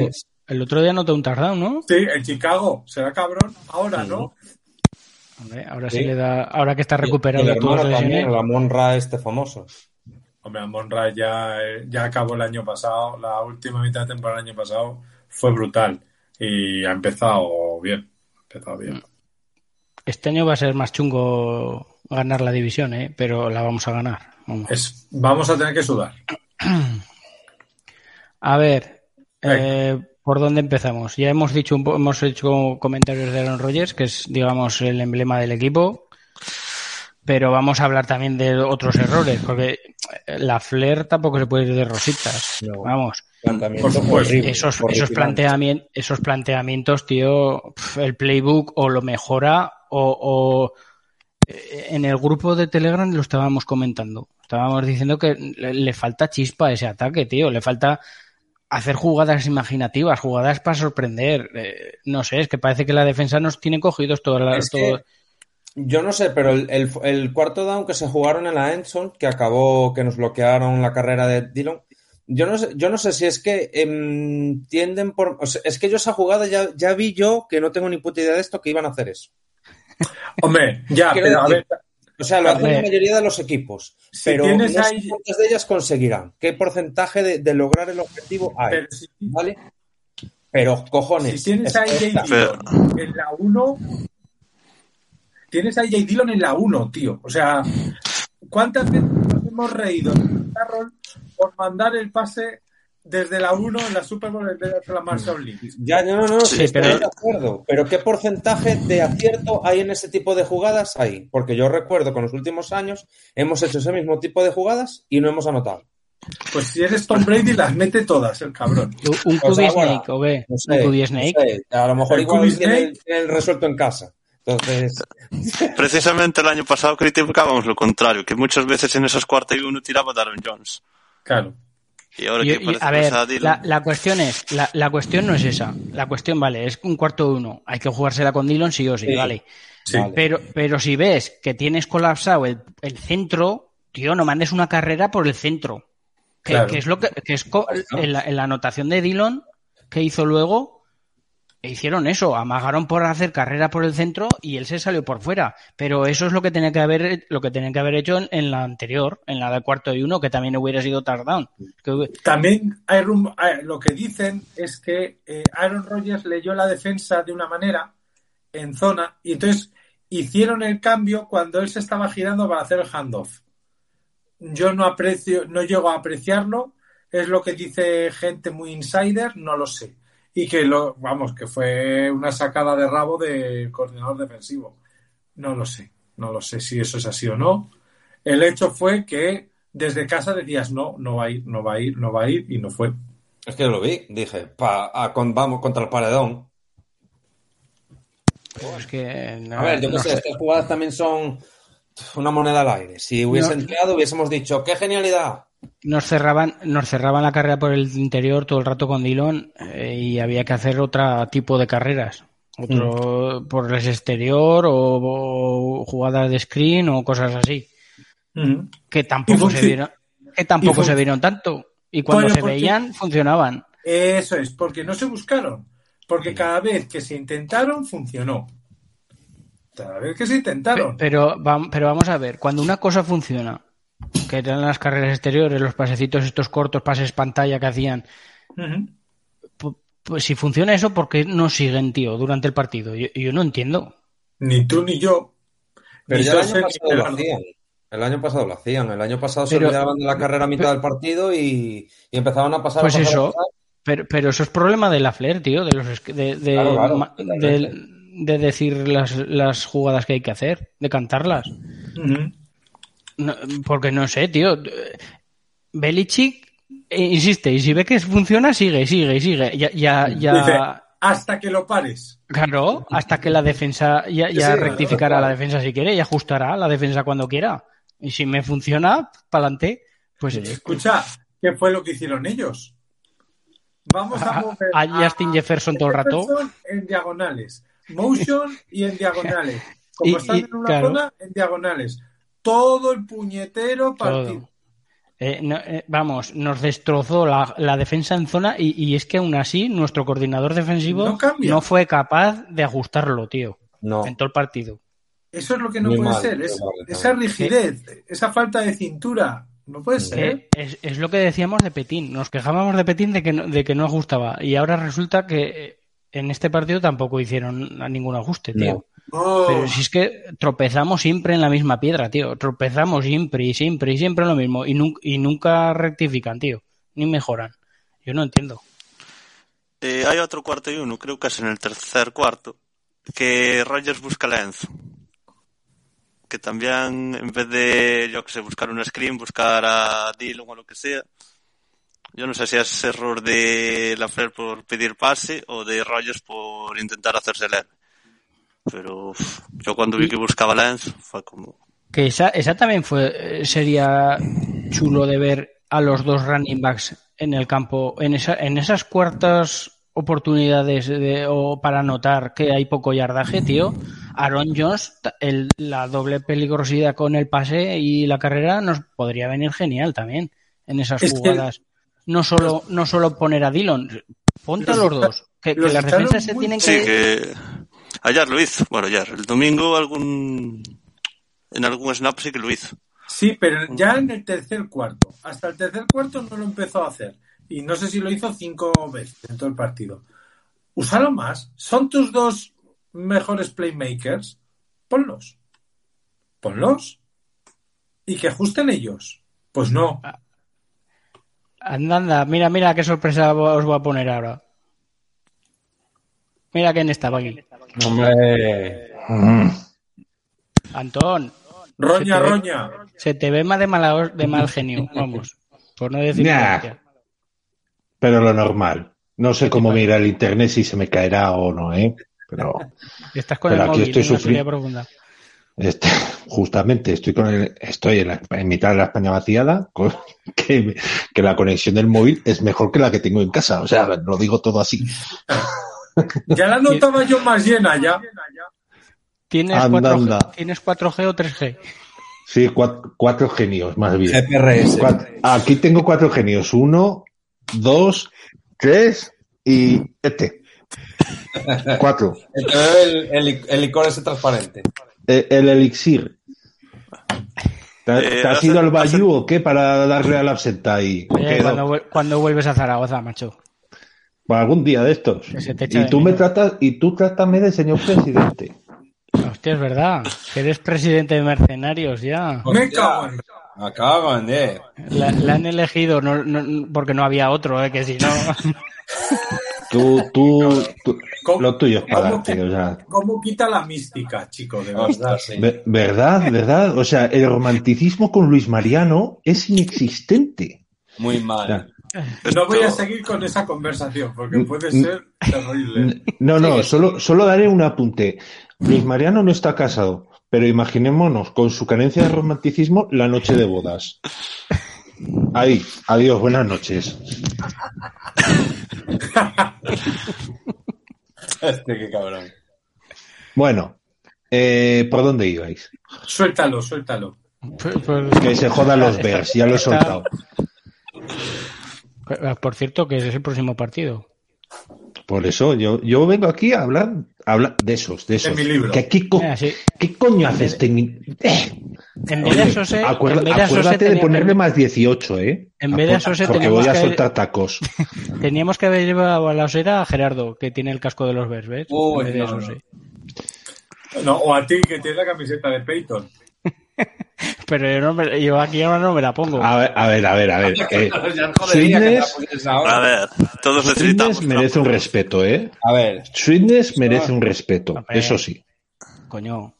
el otro día notó un touchdown, ¿no? Sí, en Chicago será cabrón, ahora no. Hombre, ahora sí. Sí. le da, ahora que está Y recuperado el hermano también, lesiones. la Monra este famoso. Hombre, Monra ya, ya acabó el año pasado, la última mitad de temporada del año pasado fue brutal y ha empezado bien. Empezado bien. Este año va a ser más chungo ganar la división, ¿eh? pero la vamos a ganar. Vamos. Es, vamos a tener que sudar. A ver, eh, ¿por dónde empezamos? Ya hemos dicho hemos hecho comentarios de Aaron Rodgers, que es, digamos, el emblema del equipo, pero vamos a hablar también de otros errores, porque la Flair tampoco se puede ir de rositas. No. Vamos, Por supuesto. horrible, esos, esos, planteamientos, esos planteamientos, tío, el playbook o lo mejora o, o, eh, en el grupo de Telegram lo estábamos comentando. Estábamos diciendo que le, le falta chispa a ese ataque, tío. Le falta hacer jugadas imaginativas, jugadas para sorprender. Eh, no sé, es que parece que la defensa nos tiene cogidos todas las... Es que- Yo no sé, pero el, el- el cuarto down que se jugaron en la Enson, que acabó, que nos bloquearon la carrera de Dillon, yo no sé, yo no sé si es que em, tienden por... o sea, es que yo esa jugada ya, ya vi yo que no tengo ni puta idea de esto que iban a hacer eso. Hombre, ya, Quiero pero a ver, O sea, lo hacen la mayoría de los equipos, Si pero no sé ahí- cuántas de ellas conseguirán. ¿Qué porcentaje de, de lograr el objetivo hay? pero si, ¿Vale? Pero, cojones. si tienes es ahí esta- en la 1, tienes ahí Jay Dillon en la 1, tío. O sea, ¿cuántas veces nos hemos reído Carroll por mandar el pase desde la 1 en la Super Bowl en vez de la Marshall Lynch? Ya, no, no, no, Sí, estoy pero- de acuerdo. Pero ¿qué porcentaje de acierto hay en ese tipo de jugadas? Hay. Porque yo recuerdo que en los últimos años hemos hecho ese mismo tipo de jugadas y no hemos anotado. Pues si eres Tom Brady, las mete todas, el cabrón. Un Pues QB ahora, Snake, ¿o qué? No sé, un QB no Snake. sé. A lo mejor El igual tiene, Snake. tiene el resuelto en casa. Entonces, Precisamente el año pasado criticábamos lo contrario, que muchas veces en esas cuartas y uno tiraba a Darren Jones. Claro. Y ahora Y- que y, parece a que ver, la, la cuestión es, la, la cuestión no es esa. La cuestión, vale, es un cuarto de uno. Hay que jugársela con Dillon sí o sí, Sí. vale. Sí. Pero, pero si ves que tienes colapsado el, el centro, tío, no mandes una carrera por el centro. Que, Claro. que es lo que, que es co- en, la, en la anotación de Dillon, que hizo luego, e hicieron eso, amagaron por hacer carrera por el centro y él se salió por fuera. Pero eso es lo que tenía que haber, lo que tenía que haber hecho en, la anterior, en la de cuarto y uno, que también hubiera sido hub- También hay rum- hay- lo que dicen es que eh, Aaron Rodgers leyó la defensa de una manera en zona y entonces hicieron el cambio cuando él se estaba girando para hacer el handoff. Yo no aprecio, no llego a apreciarlo, es lo que dice gente muy insider, no lo sé. Y que lo, vamos, que fue una sacada de rabo del coordinador defensivo. No lo sé, no lo sé si eso es así o no. El hecho fue que desde casa decías no, no va a ir, no va a ir, no va a ir y no fue. Es que yo lo vi, dije, pa, a- con- vamos contra el paredón. es que, no- A ver, yo no qué sé, sé. estas jugadas también son una moneda al aire. Si hubiese No. entrado, hubiésemos dicho, ¡qué genialidad! Nos cerraban, nos cerraban la carrera por el interior todo el rato con Dillon eh, y había que hacer otro tipo de carreras. Otro Mm. por el exterior o, o jugadas de screen o cosas así. Que tampoco se vieron, que tampoco se vieron tanto. Y cuando Bueno, se veían, funcionaban. Eso es, porque no se buscaron. Porque cada vez que se intentaron, funcionó. Cada vez que se intentaron. Pero, pero vamos a ver, cuando una cosa funciona, que eran las carreras exteriores, los pasecitos estos cortos, pases pantalla que hacían, pues si funciona eso, ¿por qué no siguen, tío, durante el partido? Yo, yo no entiendo. Ni tú ni yo. Pero ni ya el año pasado lo hacían. El año pasado lo hacían. El año pasado se Pero- olvidaban de la carrera a mitad del partido y, y empezaban a pasar. a Pues a eso, pasar. pero, pero eso es problema de la Flair, tío, de los de, de, Claro, claro, de- de decir las, las jugadas que hay que hacer, de cantarlas. Ujú. No, porque no sé, tío. Belichick eh, insiste, y si ve que funciona, sigue, sigue, sigue. Ya, ya, ya, Dice, hasta que lo pares. claro, hasta que la defensa ya, ya Sí, rectificará claro. la defensa si quiere y ajustará la defensa cuando quiera. Y si me funciona, para adelante, pues Escucha, ¿qué fue lo que hicieron ellos? Vamos a A- mover a Justin Jefferson todo el rato. En diagonales. Motion y en diagonales. Como Y- están y- en una claro. zona, en diagonales. Todo el puñetero partido. todo. Eh, no, eh, vamos, nos destrozó la, la defensa en zona y, y es que aún así nuestro coordinador defensivo No fue capaz de ajustarlo, tío, No. en todo el partido. Eso es lo que no Muy puede mal, ser. Es- mal, esa rigidez, esa falta de cintura. No puede ser. Eh, es, es lo que decíamos de Petín. Nos quejábamos de Petín de que no, de que no ajustaba. Y ahora resulta que en este partido tampoco hicieron ningún ajuste, tío. Oh, Pero si es que tropezamos siempre en la misma piedra, tío. Tropezamos siempre y siempre y siempre en lo mismo. Y, nun- y nunca rectifican, tío. Ni mejoran. Yo no entiendo. Eh, hay otro cuarto y uno, creo que es en el tercer cuarto, que Rogers busca a Enzo. Que también, en vez de, yo que sé, buscar un screen, buscar a Dillon o lo que sea. Yo no sé si es error de Lafleur por pedir pase o de Rogers por intentar hacerse leer. Pero uf, yo cuando vi que buscaba a Enzo fue como... Que esa, esa también fue, eh, sería chulo de ver a los dos running backs en el campo, en, esa, en esas cuartas oportunidades de, o para notar que hay poco yardaje, tío. Aaron Jones, el- la doble peligrosidad con el pase y la carrera nos podría venir genial también en esas Es que- jugadas. No solo, no solo poner a Dillon, ponte a Los los está- dos. Que, que los las defensas se tienen Sí, que... ayer lo hizo. Bueno, ayer. El domingo algún... En algún snap sí que lo hizo. Sí, pero ya en el tercer cuarto. Hasta el tercer cuarto no lo empezó a hacer. Y no sé si lo hizo cinco veces en todo el partido. Úsalo más. Son tus dos mejores playmakers. Ponlos. Ponlos. Y que ajusten ellos. Pues no. Anda, anda, mira, mira qué sorpresa os voy a poner ahora. Mira quién estaba aquí. Hombre. Mm. Antón, Roña, Se te ve- roña. se te ve más de, mala, de mal genio, vamos. Por no decir Nah. Pero lo normal. No sé cómo me irá el internet, si se me caerá o no, ¿eh? Pero Estás con Pero el aquí móvil, estoy una sufriendo. este, justamente estoy con el, estoy en, la, en mitad de la España vaciada, con- que, que la conexión del móvil es mejor que la que tengo en casa. O sea, lo digo todo así. Ya la notaba yo más llena ya. ¿Tienes, Anda, 4G, anda. ¿Tienes 4G o 3G? Sí, cuatro, cuatro genios, más bien. GPRS. Aquí tengo cuatro genios. Uno, dos, tres y este. Cuatro. El, el, el- el licor ese transparente. Eh, El, elixir. ¿Te, Eh, te has ido al Bayou o qué para darle a la absenta y Oye, cuando, cuando vuelves a Zaragoza, macho. Para algún día de estos. Y de tú me tratas, y tú trátame de señor presidente. Hostia, es verdad. Que eres presidente de mercenarios ya. Me cago en diez. La, la han elegido no, no- porque no había otro, ¿eh? que si no. Tú, tú, tú- ¿Cómo- lo tuyo es cómo pagarte, que- o sea. ¿Cómo quita la mística, chico? De verdad. Sí. ¿Verdad? ¿Verdad? O sea, el romanticismo con Luis Mariano es inexistente. Muy O mal. No voy a seguir con esa conversación porque puede ser terrible. no, no, solo, solo daré un apunte. Luis Mariano no está casado, pero imaginémonos con su carencia de romanticismo la noche de bodas. Ahí, adiós, buenas noches. Este, qué cabrón. Bueno, eh, ¿por dónde ibais? Suéltalo, suéltalo. Pues- pues- Que se jodan los Bears, ya lo he soltado. Por cierto, que ese es el próximo partido. Por eso yo, yo vengo aquí a hablar, a hablar de esos, de esos. mi libro. ¿Qué, qué, co- Ah, sí. qué coño haces? Eh, En vez de oye, Sose, acuerda- en vez de Sose acuérdate de ponerle más 18, ¿eh? En vez de Porque teníamos voy a que- soltar tacos. teníamos que haber llevado a la osera a Gerardo, que tiene el casco de los Bears, ¿ves? Uy, En vez de no. No, o a ti que tienes la camiseta de Peyton. Pero yo, no me- yo aquí ahora no me la pongo. A ver, a ver, a ver. A ver. Eh, Sweetness, ahora. A ver, todos necesitamos. Sweetness merece un respeto, ¿eh? A ver, Sweetness merece un respeto, eso sí. Coño,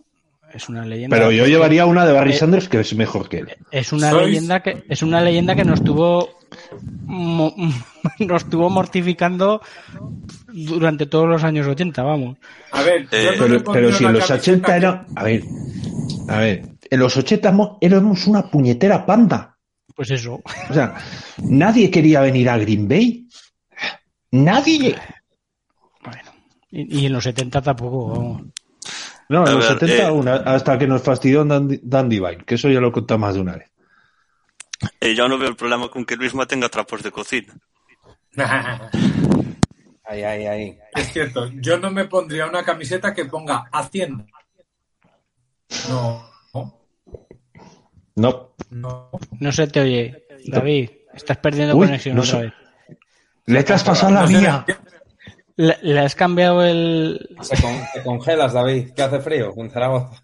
es una leyenda. Pero yo llevaría una de Barry Eh, Sanders que es mejor que él. Es una Sois- leyenda que es una leyenda que nos tuvo mo- nos estuvo mortificando durante todos los años 80, vamos. A ver, Eh, Pero, pero si en los camiseta 80 que- era. A ver, a ver. En los 80 mo- éramos una puñetera panda. Pues eso. O sea, nadie quería venir a Green Bay. Nadie. Bueno. Y, y en los 70 tampoco, vamos. No, A en los ver, 70 eh. una- hasta que nos fastidió Dan, Dan Divine, que eso ya lo he contado más de una vez. Eh, yo no veo el problema con que Luisma tenga trapos de cocina. ahí, ahí, ahí. es cierto, yo no me pondría una camiseta que ponga Hacienda. No, no, No. se te oye, David. Estás perdiendo Uy, conexión no otra sé. vez. Le te has pasado la mía. Le, le has cambiado el. Se con- te congelas, David. ¿Qué hace frío en Zaragoza?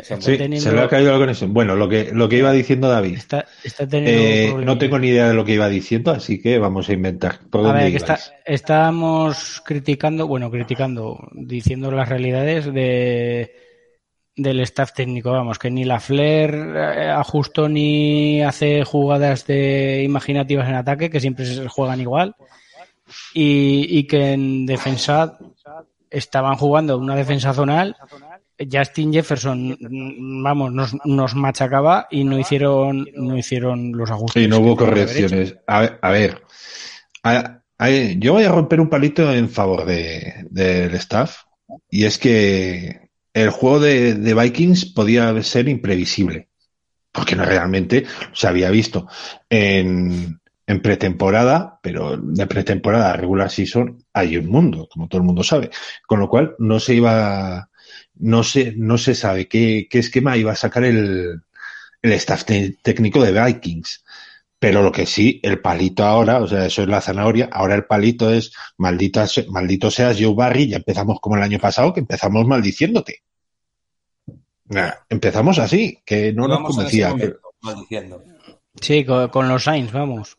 está Sí, teniendo- se le ha caído la conexión. Bueno, lo que, lo que iba diciendo David. Está, está teniendo Eh, no tengo ni idea de lo que iba diciendo, así que vamos a inventar. ¿Por A dónde ver, que está, estábamos criticando, bueno, criticando, diciendo las realidades de del staff técnico, vamos, que ni la Flair eh, ajustó ni hace jugadas de imaginativas en ataque, que siempre se juegan igual, y, y que en defensa estaban jugando una defensa zonal. Justin Jefferson, mm, vamos, nos, nos machacaba y no hicieron, no hicieron los ajustes. Sí, no hubo correcciones. A ver, a ver. A- a- yo voy a romper un palito en favor de, del staff. Y es que el juego de, de Vikings podía ser imprevisible. Porque no realmente se había visto en, en pretemporada, pero de pretemporada a regular season hay un mundo, como todo el mundo sabe. Con lo cual no se iba, no se, no se sabe qué, qué esquema iba a sacar el, el staff técnico de Vikings. Pero lo que sí, el palito ahora, o sea, eso es la zanahoria, ahora el palito es maldita, se- maldito seas Joe Barry, ya empezamos como el año pasado, que empezamos maldiciéndote. Nah, empezamos así, que no nos convencía. momento. Sí, con, con los Saints, vamos.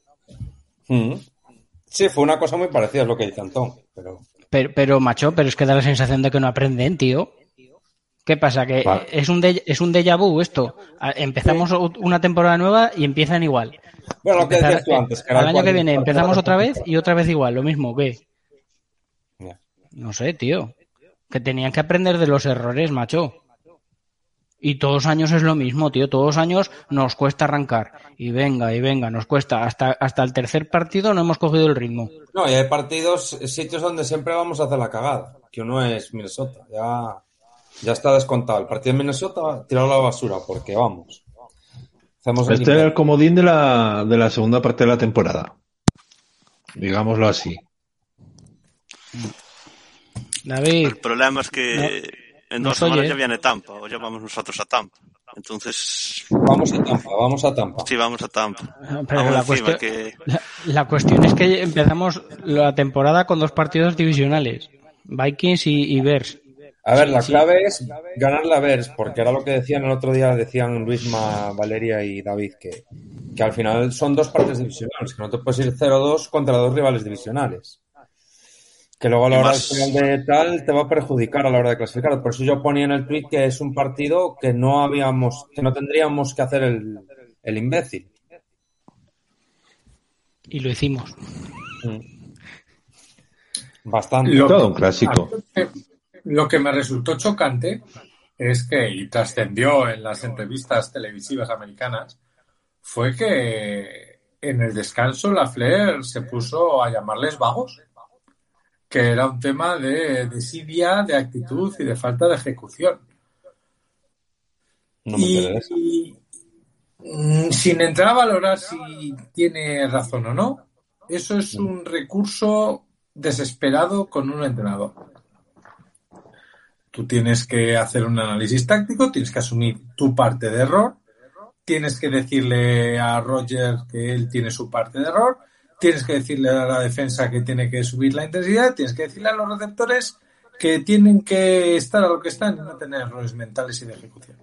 Mm. Sí, fue una cosa muy parecida a lo que dice Antón, pero Pero, pero, macho, pero es que da la sensación de que no aprenden, tío. ¿Qué pasa? Que es un de- es un déjà vu esto. Empezamos una temporada nueva y empiezan igual. bueno, lo que decías tú antes, era al el año que viene empezamos otra vez y otra vez igual, lo mismo. Ya. No sé, tío. Que tenían que aprender de los errores, macho. Y todos los años es lo mismo, tío. Todos los años nos cuesta arrancar. Y venga, y venga, nos cuesta. Hasta, hasta el tercer partido no hemos cogido el ritmo. No, y hay partidos, sitios donde siempre vamos a hacer la cagada, que uno es Minnesota, ya, ya está descontado. El partido de Minnesota, tirado a la basura, porque vamos. Hacemos Este era el comodín de la, de la segunda parte de la temporada. digámoslo así. David, El problema es que en dos semanas ya viene Tampa, o ya vamos nosotros a Tampa. Entonces, Vamos a Tampa, vamos a Tampa. sí, vamos a Tampa. pero Aún la encima cuestión, que... la, la cuestión es que empezamos la temporada con dos partidos divisionales, Vikings y, y Bears. A ver, la Sí. clave es ganar la Bears, porque era lo que decían el otro día, decían Luisma, Valeria y David, que, que al final son dos partes divisionales, que no te puedes ir 0-2 contra dos rivales divisionales. Que luego a la hora final de tal te va a perjudicar a la hora de clasificar. Por eso yo ponía en el tweet que es un partido que no habíamos, que no tendríamos que hacer el, el imbécil. Y lo hicimos. Bastante. Lo Todo un clásico. Lo que me resultó chocante es que, y trascendió en las entrevistas televisivas americanas, fue que en el descanso la Flair se puso a llamarles vagos, que era un tema de desidia, de actitud y de falta de ejecución. No me y, enteré de eso. y, mm, sin entrar a valorar si tiene razón o no, eso es un recurso desesperado con un entrenador. Tú tienes que hacer un análisis táctico, tienes que asumir tu parte de error, tienes que decirle a Roger que él tiene su parte de error, tienes que decirle a la defensa que tiene que subir la intensidad, tienes que decirle a los receptores que tienen que estar a lo que están y no tener errores mentales y de ejecución.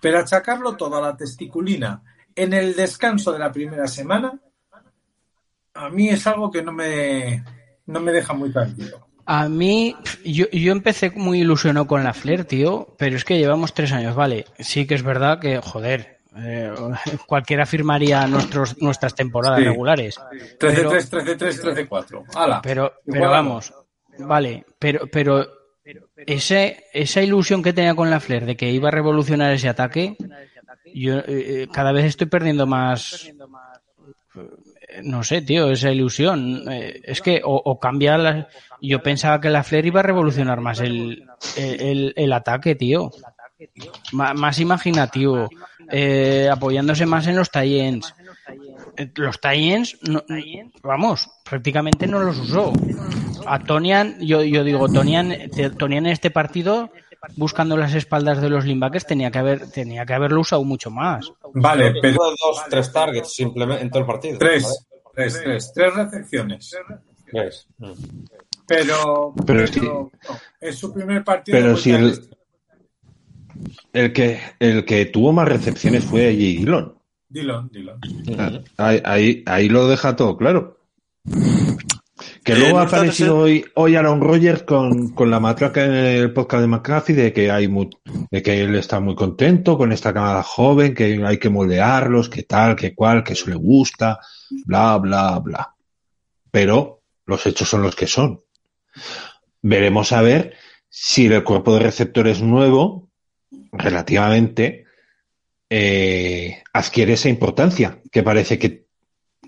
Pero achacarlo todo a la testiculina en el descanso de la primera semana, a mí es algo que no me, no me deja muy tranquilo. A mí, yo, yo empecé muy ilusionado con la Flair, tío, pero es que llevamos tres años, vale. Sí que es verdad que, joder, eh, cualquiera firmaría nuestros, nuestras temporadas Sí. regulares. Pero- 13-3, 13-3, 13-4. ¡Hala! Pero, pero vamos, vale, pero, pero ese, esa ilusión que tenía con la Flair de que iba a revolucionar ese ataque, yo eh, cada vez estoy perdiendo más, eh, no sé, tío, esa ilusión. Eh, es que o, o cambia la, yo pensaba que la Flair iba a revolucionar más el, el, el ataque, tío. Más imaginativo, eh, apoyándose más en los tie-ins. Eh, Los tie-ins, no- vamos, prácticamente no los usó. A Tonian, yo, yo digo, Tonian, Tonian en este partido, buscando las espaldas de los linebackers, tenía que haber, tenía que haberlo usado mucho más. Vale, pero dos, tres targets simplemente en todo el partido. tres, tres, tres, tres recepciones. Tres. Pero, Pero no, es su primer partido. Pero si el, el que el que tuvo más recepciones fue Jay Dillon. Dillon, Dillon. Ahí, ahí, ahí lo deja todo claro. Que Eh, luego ha aparecido hoy, hoy Aaron Rodgers con, con la matraca en el podcast de McAfee de que hay de que él está muy contento con esta camada joven, que hay que moldearlos, que tal, que cual, que eso le gusta, bla, bla, bla. Pero los hechos son los que son. Veremos a ver si el cuerpo de receptores nuevo, relativamente, eh, adquiere esa importancia que parece que,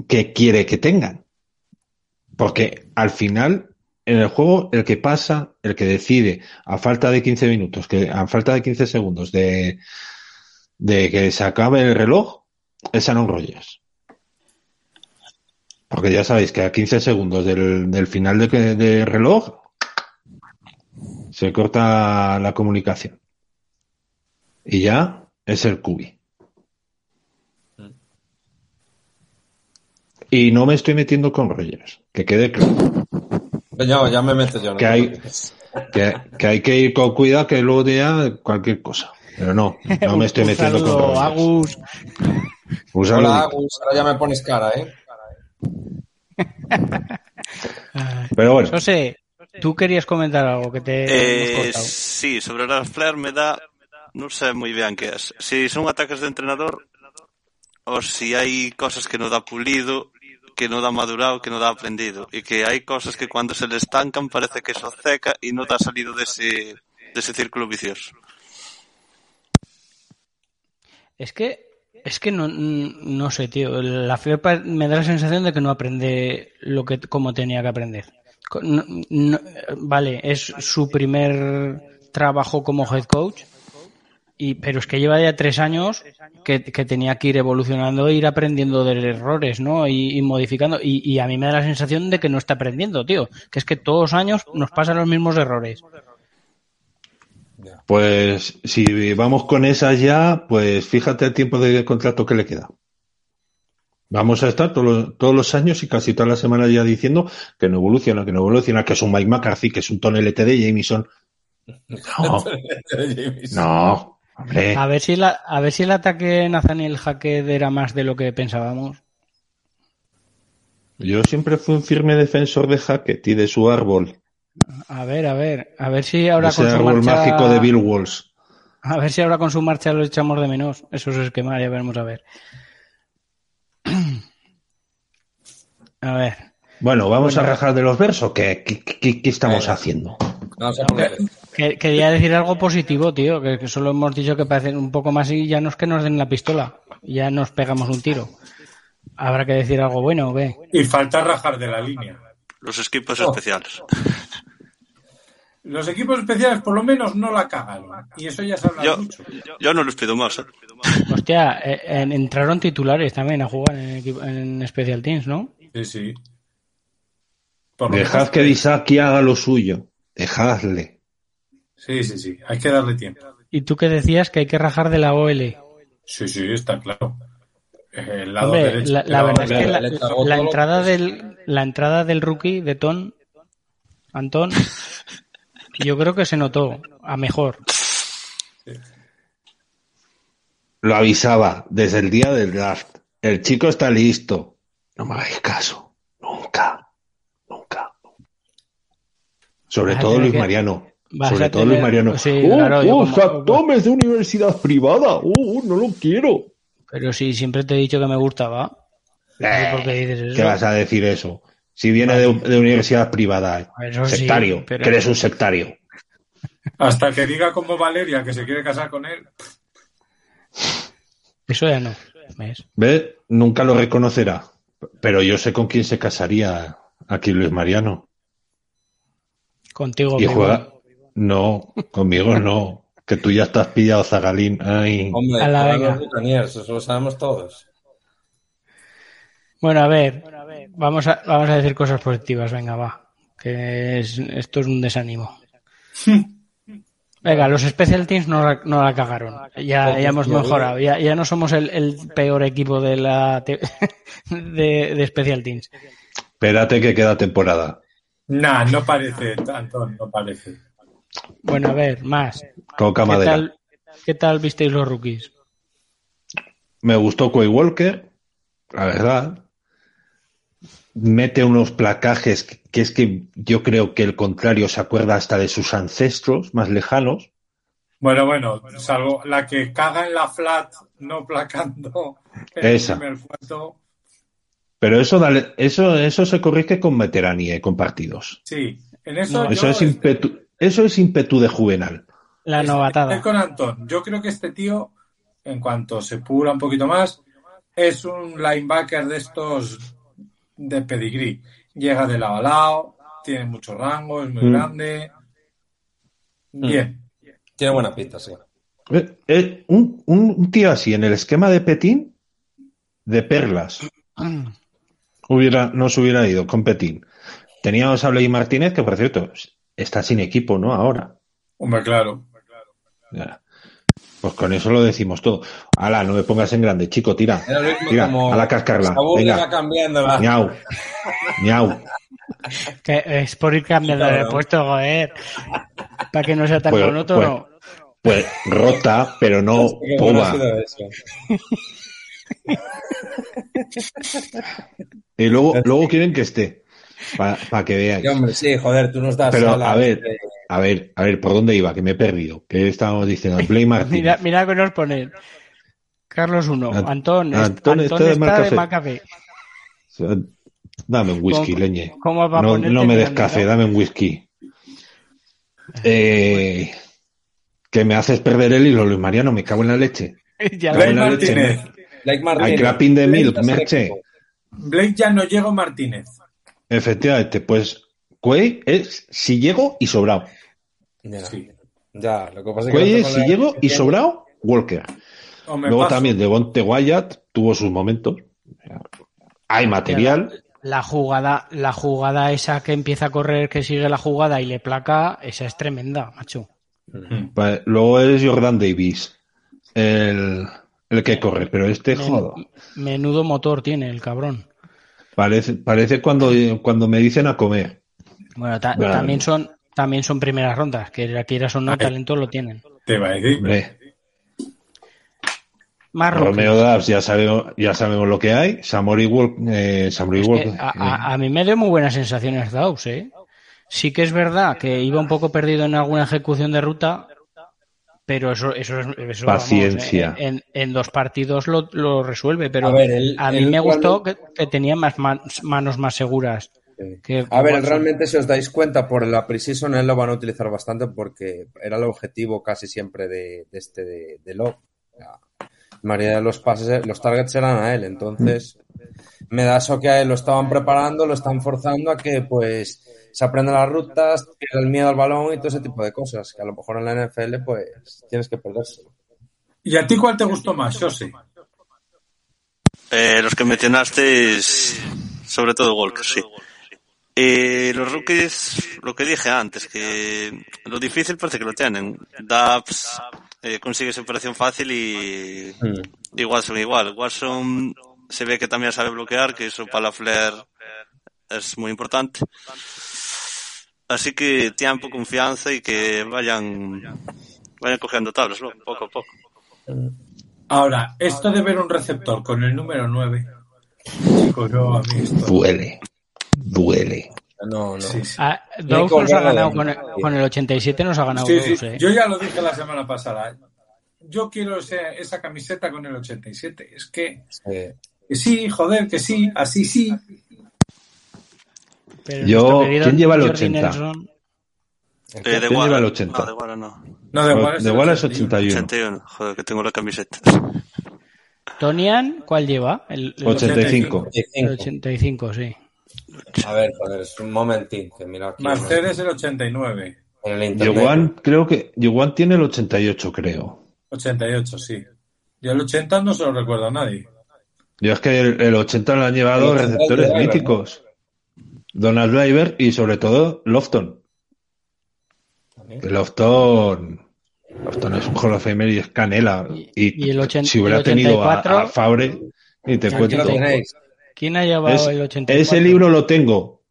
que quiere que tengan. Porque al final, en el juego, el que pasa, el que decide, a falta de 15 minutos, que a falta de 15 segundos de, de que se acabe el reloj, es Aaron Rodgers. Porque ya sabéis que a 15 segundos del, del final de del reloj se corta la comunicación. Y ya es el cubi. Y no me estoy metiendo con Rogers, que quede claro. Ya, ya me meto yo. no Que hay-. Que, que hay que ir con cuidado que luego diga cualquier cosa. Pero no, no me estoy metiendo con Rogers. Agus. Un. Hola, Agus, ahora ya me pones cara, ¿eh? Pero bueno, José, tú querías comentar algo que te Eh, sí, sobre la Flair me da, no sé muy bien qué es. Si son ataques de entrenador o si hay cosas que no da pulido, que no da madurado, que no da aprendido y que hay cosas que cuando se le estancan parece que eso seca y no te ha salido de ese, de ese círculo vicioso. Es que, es que no, no sé, tío. La Flair pa- me da la sensación de que no aprende lo que como tenía que aprender. Vale, es su primer trabajo como head coach, Y, pero es que lleva ya tres años que, que tenía que ir evolucionando e ir aprendiendo de errores, ¿no? Y, y modificando. Y, y a mí me da la sensación de que no está aprendiendo, tío. Que es que todos los años nos pasan los mismos errores. Pues si vamos con esas ya, pues fíjate el tiempo de contrato que le queda. Vamos a estar todos los, todos los años y casi todas las semanas ya diciendo que no evoluciona, que no evoluciona, que es un Mike McCarthy, que es un Ton LT de Jameson. No, no, hombre. A ver si, la, a ver si el ataque de Nathaniel Hackett era más de lo que pensábamos. Yo siempre fui un firme defensor de Hackett y de su árbol. A ver, a ver, a ver si ahora Ese con su árbol marcha... mágico de Bill Walsh. A ver si ahora con su marcha lo echamos de menos. Esos esquemas, ya veremos a ver. A ver. Bueno, vamos a rajar de los versos. ¿Qué, qué, qué- qué estamos haciendo? Vamos a poner. Que- quería decir algo positivo, tío, que, que solo hemos dicho que parecen un poco más y ya no es que nos den la pistola, ya nos pegamos un tiro. Habrá que decir algo bueno, ¿o qué? Y falta rajar de la línea. Los equipos Oh. especiales. Los equipos especiales por lo menos no la cagaron. Y eso ya se habla Yo, mucho. yo no les pido más. ¿eh? Hostia, eh, en- entraron titulares también a jugar en, equipo- en Special Teams, ¿no? Sí, sí. Por Dejad que Disaki haga lo suyo. Dejadle. Sí, sí, sí. Hay que darle tiempo. Y tú que decías que hay que rajar de la OL. Sí, sí, está claro. El lado Hombre, derecho. la, verdad es que la, entrada del la entrada del rookie de Ton, Antón, yo creo que se notó a mejor. Lo avisaba desde el día del draft. El chico está listo. No me hagáis caso. Nunca. Nunca. Sobre todo Luis que- Mariano. Vas Sobre todo tener- Luis Mariano. sí, oh, claro, oh, como- de universidad privada. Oh, oh, no lo quiero. Pero sí, siempre te he dicho que me gustaba. Por qué dices eso. ¿Qué vas a decir eso? Si viene de, de universidad privada. eh. Sí, sectario. pero- Que eres un sectario. Hasta que diga como Valeria que se quiere casar con él. Eso ya no. ¿Ves? ¿Ves? Nunca lo reconocerá. Pero yo sé con quién se casaría aquí Luis Mariano. Contigo. Y juega. No, conmigo no. Que tú ya estás pillado, Zagalín. Ay. Hombre, A la venga. los eso lo sabemos todos. Bueno, a ver. Vamos a, vamos a decir cosas positivas. Venga, va. Que es- esto es un desánimo. Venga, los Special Teams no, la- no la cagaron. Ya, ya hemos mejorado. Ya, ya no somos el, el peor equipo de la te- de, de Special Teams. Espérate que queda temporada. Nah, no parece, Antón, no parece. Bueno, a ver, más. ¿Qué madera. tal, ¿Qué tal visteis los rookies? Me gustó Quay Walker, la verdad. Mete unos placajes que, que es que yo creo que el contrario se acuerda hasta de sus ancestros más lejanos. Bueno, bueno, salvo la que caga en la flat no placando en Esa. el primer cuarto. Pero eso, dale- eso, eso se corrige con veteranía y con partidos. Sí, en eso No, yo Eso es ímpetu, eso es ímpetu de juvenal. La Estoy novatada. con Antón. Yo creo que este tío, en cuanto se pura un poquito más, es un linebacker de estos de pedigrí. Llega de lado a lado, tiene mucho rango, es muy Mm. grande. Bien. Tiene buena pinta, sí. Eh, eh, un, un- un tío así en el esquema de Petín, de perlas, hubiera, no se hubiera ido con Petín. Teníamos a Blake Martínez, que por cierto está sin equipo, ¿no? Ahora. Hombre, claro. Ya. Pues con eso lo decimos todo. Ala, no me pongas en grande, chico, tira. Tira, a la cascarla. Venga. cambiándola. Ñau. Que es por ir cambiando de Claro. puesto, joder. Para que no sea tan Pues- monótono. Pues rota, pero no eso. Y luego, luego quieren que esté. Para que veáis. Sí, hombre, sí, joder, tú nos das Pero, alas a ver, de- A ver, a ver, ¿por dónde iba? Que me he perdido. ¿Qué estábamos diciendo? Blake Martínez. Mira, mira que nos ponen. Carlos 1. Ant- Antón, Antón Antón está de está de. Dame un whisky, ¿Cómo- leñe. cómo va a No, no me des café, dame un whisky. Eh, que me haces perder el hilo, Luis Mariano, me cago en la leche. ya Blake la leche, Martínez. Blake Martínez. Hay clapping de milk, a. Blake ya no llegó Martínez. Efectivamente, pues Cuey es si llego y sobrado. Ya, Sí. ya, lo que pasa es que Cuey es si llego y sobrado Walker. Luego paso. también Devonte Wyatt tuvo sus momentos. Hay material. La jugada, la jugada esa que empieza a correr, que sigue la jugada y le placa, esa es tremenda, macho. Vale, Luego es Jordan Davis, el, el que corre, pero este jodo. Menudo motor tiene el cabrón. Parece, parece cuando, cuando me dicen a comer. Bueno, ta- Vale. también son también son primeras rondas, que la quieras o no, talento lo tienen. Te va a decir. Hombre, Más. Romeo Dabs ya sabemos, ya sabemos lo que hay. Samori Walk, eh, Samori eh, a- a mí me dio muy buenas sensaciones Daus, ¿eh? Sí que es verdad que iba un poco perdido en alguna ejecución de ruta, pero eso, eso es eso, vamos, Paciencia. en, en dos partidos lo, lo resuelve, pero A ver, a mí me gustó que, tenía más man- manos más seguras. que- A ver, realmente si os dais cuenta, por la Precision él lo van a utilizar bastante porque era el objetivo casi siempre de, de este de, de Love. La mayoría de los pases, los targets eran a él, entonces me da eso que a él lo estaban preparando, lo están forzando a que pues se aprenda las rutas, pierda el miedo al balón y todo ese tipo de cosas, que a lo mejor en la NFL pues tienes que perdérselo. ¿Y a ti cuál te gustó más, José? Eh, los que mencionaste, sobre todo Walker, sí. Eh, los rookies, lo que dije antes, que lo difícil parece que lo tienen. Dubs eh, consigue separación fácil y, y Watson igual. Watson se ve que también sabe bloquear, que eso para la Flair es muy importante. Así que tiempo, confianza y que vayan, vayan cogiendo tablas, ¿no? Poco a poco. Ahora, esto de ver un receptor con el número 9, chico, yo a mí esto... duele. Duele. No, no. Sí, sí. Ah, nos ha ganado con el, con el 87, nos ha ganado Sí, Daus, sí, ¿eh? Yo ya lo dije la semana pasada. Yo quiero ese- esa camiseta con el 87. Es que, que sí, joder, que sí, así sí. Pero Yo- ¿quién lleva el Jordi 80? Nelson- Eh, de ¿Quién lleva el 80? No, de Guara no. No, de igual es 81. 81. Joder, que tengo la camiseta. Tonian, ¿cuál lleva? El, el 85. el 85, sí. A ver, joder, es un momentín que mira aquí Mercedes el 89. en el internet. Yoguan, creo que Yoguan tiene el 88, creo. 88, sí. Yo el 80 no se lo recuerdo a nadie. Yo es que el, el 80 lo han llevado El 80 receptores míticos. Donald Driver y sobre todo Lofton. Que Lofton, Lofton es un Hall of Famer y es canela. Y- Y, y el ochen- si hubiera el tenido a, 84, a Fabre, y te cuento. ¿Quién ha llevado Es- el 84? ese libro lo tengo.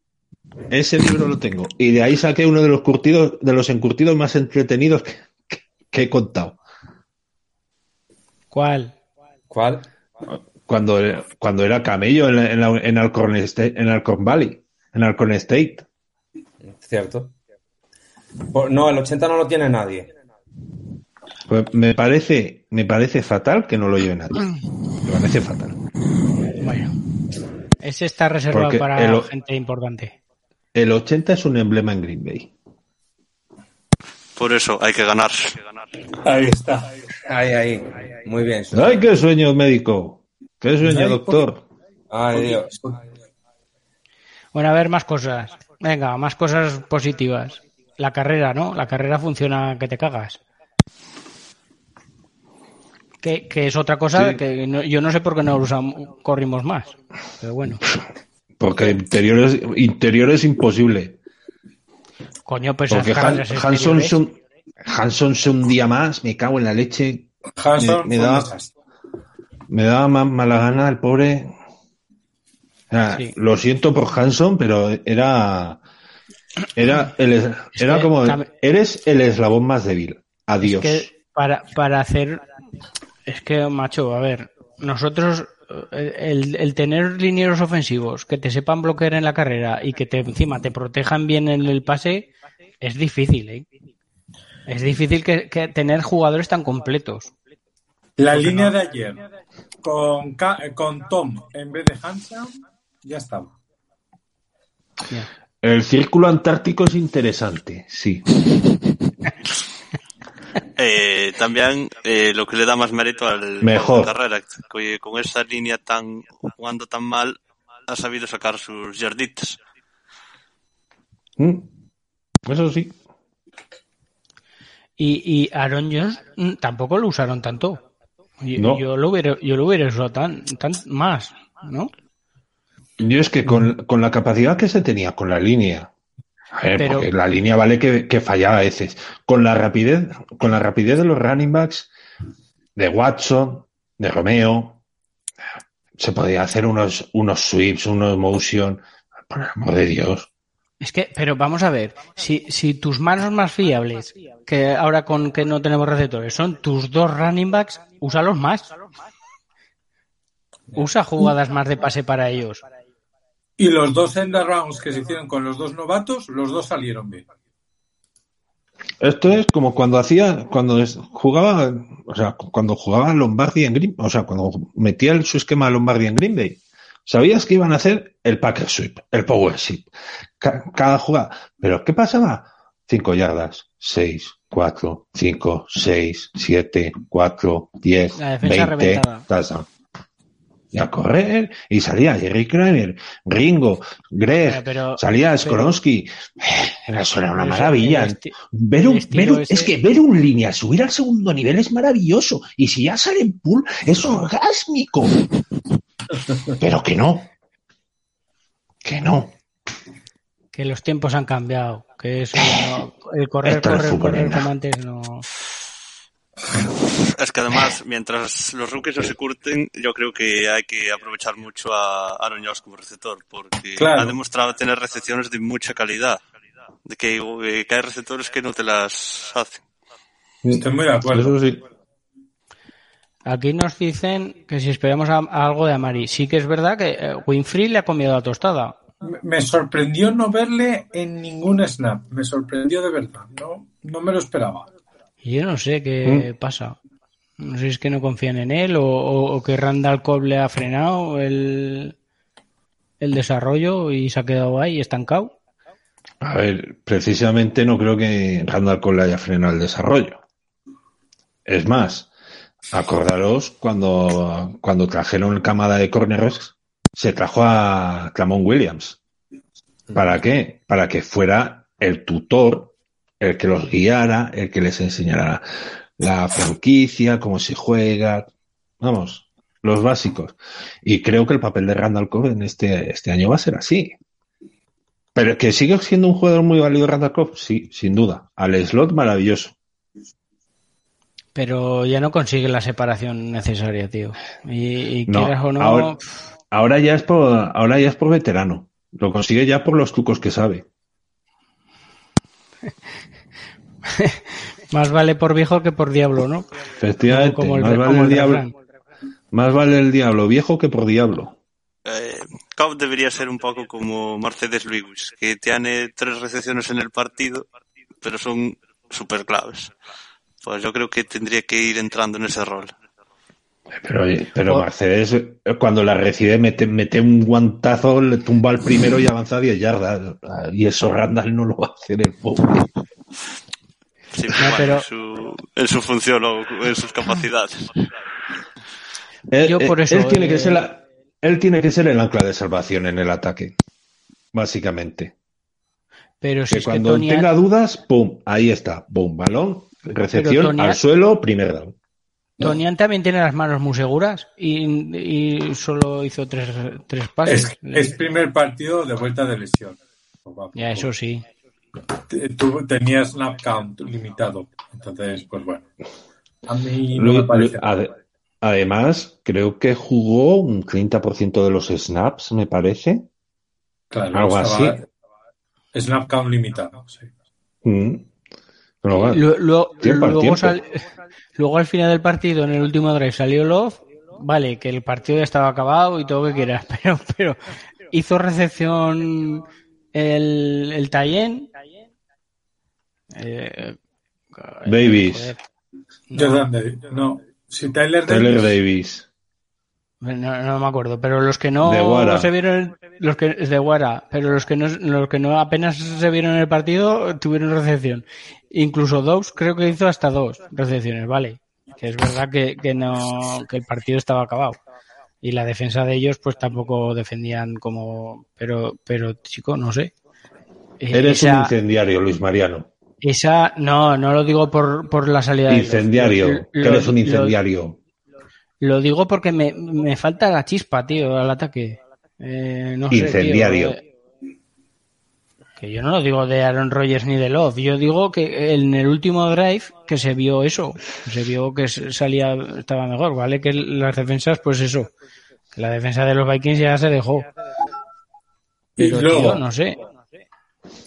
Ese libro lo tengo. Y de ahí saqué uno de los curtidos, de los encurtidos más entretenidos que, que- que he contado. ¿Cuál? ¿Cuál? Cuando, cuando era camello en, la- en, la- en Alcorn State- en Alcorn Valley, en Alcorn State. Cierto. No, el 80 no lo tiene nadie. Pues me parece, me parece fatal que no lo lleve nadie. Me parece fatal. Bueno. Ese está reservado Porque para el- gente importante. El 80 es un emblema en Green Bay. Por eso hay que ganar. Ahí está. Ahí, ahí. Muy bien. ¡Ay, qué sueño médico! ¡Qué sueño, doctor! Ay, Dios. Bueno, a ver, más cosas. Venga, más cosas positivas. La carrera, ¿no? La carrera funciona que te cagas. Que, que es otra cosa Sí. que no- yo no sé por qué no usamos, corrimos más. Pero bueno. Porque interior es, interior es imposible. Coño, pues Porque Han- Hanson, se un, Hanson se un día más, me cago en la leche. Hanson Me- da-. Me daba más mala gana el pobre. O sea, Sí. Lo siento por Hanson, pero era. Era, el, era que como. Eres el eslabón más débil. Adiós. Es que para, para hacer. Es que, macho, a ver. Nosotros. eh, El, el tener linieros ofensivos que te sepan bloquear en la carrera y que te, encima te protejan bien en el pase es difícil, ¿eh? Es difícil que, que tener jugadores tan completos. La línea de ayer con, Ca- con Tom en vez de Hanson ya estaba. El círculo antártico es interesante, sí. Eh, también eh, lo que le da más mérito al Mejor. carrera, que con esa línea tan jugando tan mal ha sabido sacar sus yarditas. Mm. Eso sí. Y, y Aaron Jones mm, tampoco lo usaron tanto. Yo, No. yo lo hubiera, yo lo hubiera usado tan, tan más, ¿no? Yo es que con, con la capacidad que se tenía con la línea, a ver, Pero- porque la línea vale que, que fallaba a veces, con la rapidez, con la rapidez de los running backs, de Watson, de Romeo, se podía hacer unos, unos sweeps, unos motion, por el amor de Dios. Es que, pero vamos a ver, si, si tus manos más fiables, que ahora con que no tenemos receptores, son tus dos running backs, úsalos más. Usa jugadas más de pase para ellos. Y los dos end rounds que se hicieron con los dos novatos, los dos salieron bien. Esto es como cuando hacía, cuando jugaba, o sea, cuando jugaba Lombardi en Green, o sea, cuando metía el- su esquema Lombardi en Green Bay. Sabías que iban a hacer el Packer Sweep, el Power Sweep, ca- cada jugada. Pero ¿qué pasaba? Cinco yardas, seis, cuatro, cinco, seis, siete, cuatro, diez, La defensa veinte, reventada. touchdown. Y a correr, y salía Jerry Kramer, Ringo, Greg, pero- salía Skolonsky. Eso era una maravilla. Ver un, estilo ver un- ese- Es que ver un línea subir al segundo nivel es maravilloso. Y si ya sale en pool, es orgásmico. Pero que no. Que no. que los tiempos han cambiado, que eso no- el correr, Esto es correr, como antes no. Es que además, mientras los rookies no se curten, yo creo que hay que aprovechar mucho a Aaron Jones como receptor, porque Claro. ha demostrado tener recepciones de mucha calidad. De que, eh, que hay receptores que no te las hacen. Estoy muy de acuerdo. Eso sí. Aquí nos dicen que si esperamos a, a algo de Amari. Sí que es verdad que eh, Winfrey le ha comido la tostada. Me- Me sorprendió no verle en ningún snap. Me sorprendió de verdad. No, no me lo esperaba. Y yo no sé qué pasa. No sé si es que no confían en él o, o- o que Randall Cobb le ha frenado el, el desarrollo y se ha quedado ahí estancado. A ver, precisamente no creo que Randall Cole haya frenado el desarrollo. Es más, acordaros cuando, cuando trajeron el camada de corners, se trajo a Clamon Williams. ¿Para qué? Para que fuera el tutor, el que los guiara, el que les enseñara la franquicia, cómo se juega, vamos, los básicos. Y creo que el papel de Randall Cobb en este, este año va a ser así. Pero que sigue siendo un jugador muy válido Randall Cobb, sí, sin duda. Al slot maravilloso. Pero ya no consigue la separación necesaria, tío. Y, y No, quieras o no, ahora- Ahora ya es por, ahora ya es por veterano. Lo consigue ya por los trucos que sabe. más vale por viejo que por diablo, ¿no? Efectivamente, Como el- más vale como el el diablo, más vale el diablo viejo que por diablo. Eh, Cobb debería ser un poco como Mercedes Lewis, que tiene tres recepciones en el partido, pero son súper claves. Pues yo creo que tendría que ir entrando en ese rol. Pero, pero O- Mercedes, eh, cuando la recibe, mete, mete un guantazo, le tumba al primero y avanza 10 yardas. Y eso Randall no lo va a hacer el pobre. Sí, No, pero- en, su, en su función o en sus capacidades. Él, Yo por él- eso, él tiene eh, que ser la- él tiene que ser el ancla de salvación en el ataque. Básicamente. Pero si que es que cuando Tony, tenga dudas, pum, ahí está, pum, balón, recepción Tony- al suelo, primer down. Tonian también tiene las manos muy seguras y, y solo hizo tres, tres pases. Es, es primer partido de vuelta de lesión. Ya, eso sí. Tú tenías snap count limitado. Entonces, pues bueno. A mí no me parece. ade- además, creo que jugó un 30% de los snaps, me parece. Claro, algo estaba- así. Snap count limitado, sí. Mm. Pero bueno, Lu- lu- tiempo al luego, tiempo. sal- luego al final del partido, en el último drive, salió Love. Vale, que el partido ya estaba acabado y todo lo que quieras, pero, pero hizo recepción el, el Tayen. Eh, Davis. no. No. Si Tyler Tyler Davis. Davis. no, no me acuerdo, pero los que no De Guara. se vieron, los que es de Guara, pero los que no, los que no apenas se vieron en el partido tuvieron recepción. Incluso dos, creo que hizo hasta dos recepciones, vale. Que es verdad que, que no, que el partido estaba acabado. Y la defensa de ellos, pues tampoco defendían como, pero, pero chico, no sé. Eh, Eres un incendiario, Luis Mariano. Esa, no, no lo digo por, por la salida de Incendiario, que eres un incendiario. Lo digo porque me, me falta la chispa, tío, al ataque. Eh, no sé, tío, Incendiario. eh, que yo no lo digo de Aaron Rodgers ni de Love. Yo digo que en el último drive que se vio eso. Se vio que salía, estaba mejor, ¿vale? Que las defensas, pues eso. Que la defensa de los Vikings ya se dejó. Y Pero, luego, tío, no sé.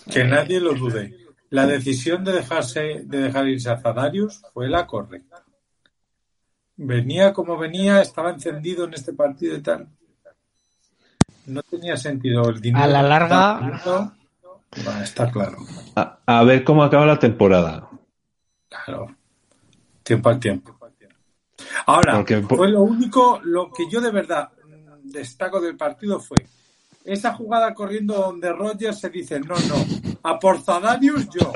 que nadie lo dude, la decisión de dejarse de dejar irse a Zadarius fue la correcta. Venía como venía, estaba encendido en este partido y tal. No tenía sentido el dinero. A la larga- No, va, está claro. A, a ver cómo acaba la temporada. Claro. Tiempo al tiempo. Ahora, Porque- fue lo único, lo que yo de verdad mm, destaco del partido fue esa jugada corriendo donde Rogers se dice, no, no, a por Zadarius yo.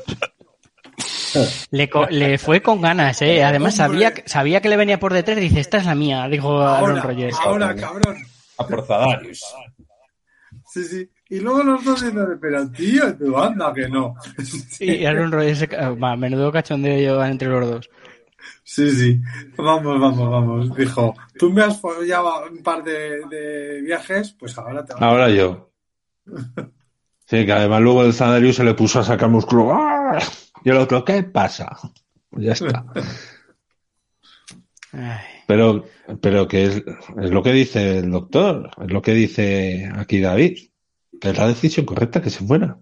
Le, co- le fue con ganas, ¿eh? Además sabía, que- sabía que le venía por detrás. Dice, esta es la mía, dijo Aaron Ahora, Rodgers. ahora, cabrón. A por Zadarius. Sí, sí. Y luego los dos diciendo, pero tío, tú anda que no. Y Aaron Rodgers, se ca- va, menudo cachondeo llevan entre los dos. Sí, sí. Vamos, vamos, vamos. Dijo, tú me has follado un par de, de viajes, pues ahora te va Ahora yo. Sí, que además luego el Zadarius se le puso a sacar músculo. ¡Ah! Y el otro, ¿qué pasa? Ya está. Pero, pero que es, es lo que dice el doctor, es lo que dice aquí David, que es la decisión correcta que se fuera.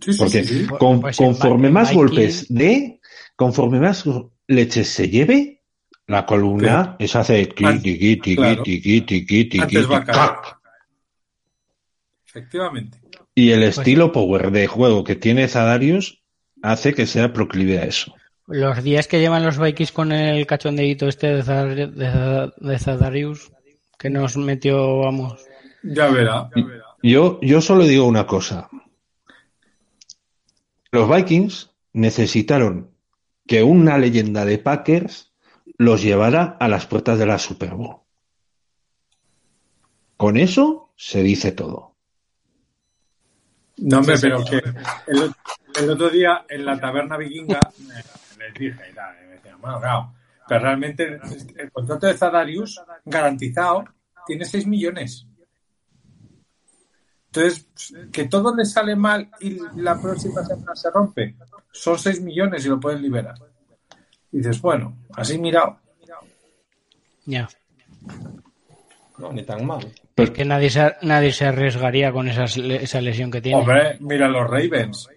Sí, Porque sí, sí. con- Pues en conforme más golpes de, conforme más leches se lleve, la columna eso hace tiqui, tiqui, tiqui, tiqui. Efectivamente. Y el Pues estilo power de juego que tiene Zadarius hace que sea proclive a eso. Los días que llevan los Vikings con el cachondeito este de, de Zadarius, que nos metió, vamos. Ya verá. ya verá. Yo, yo solo digo una cosa. Los Vikings necesitaron que una leyenda de Packers los llevara a las puertas de la Super Bowl. Con eso se dice todo. No, hombre, pero que el, el otro día en la taberna vikinga me- les dije y tal, y me decían, bueno, claro, pero realmente el, el contrato de Zadarius garantizado tiene 6 millones. Entonces, que todo le sale mal y la próxima semana se rompe, son 6 millones y lo pueden liberar. Y dices, bueno, así mirado. Ya. No, ni tan mal. Pero- Que nadie se, nadie se arriesgaría con esas esa lesión que tiene. Hombre, mira los Ravens.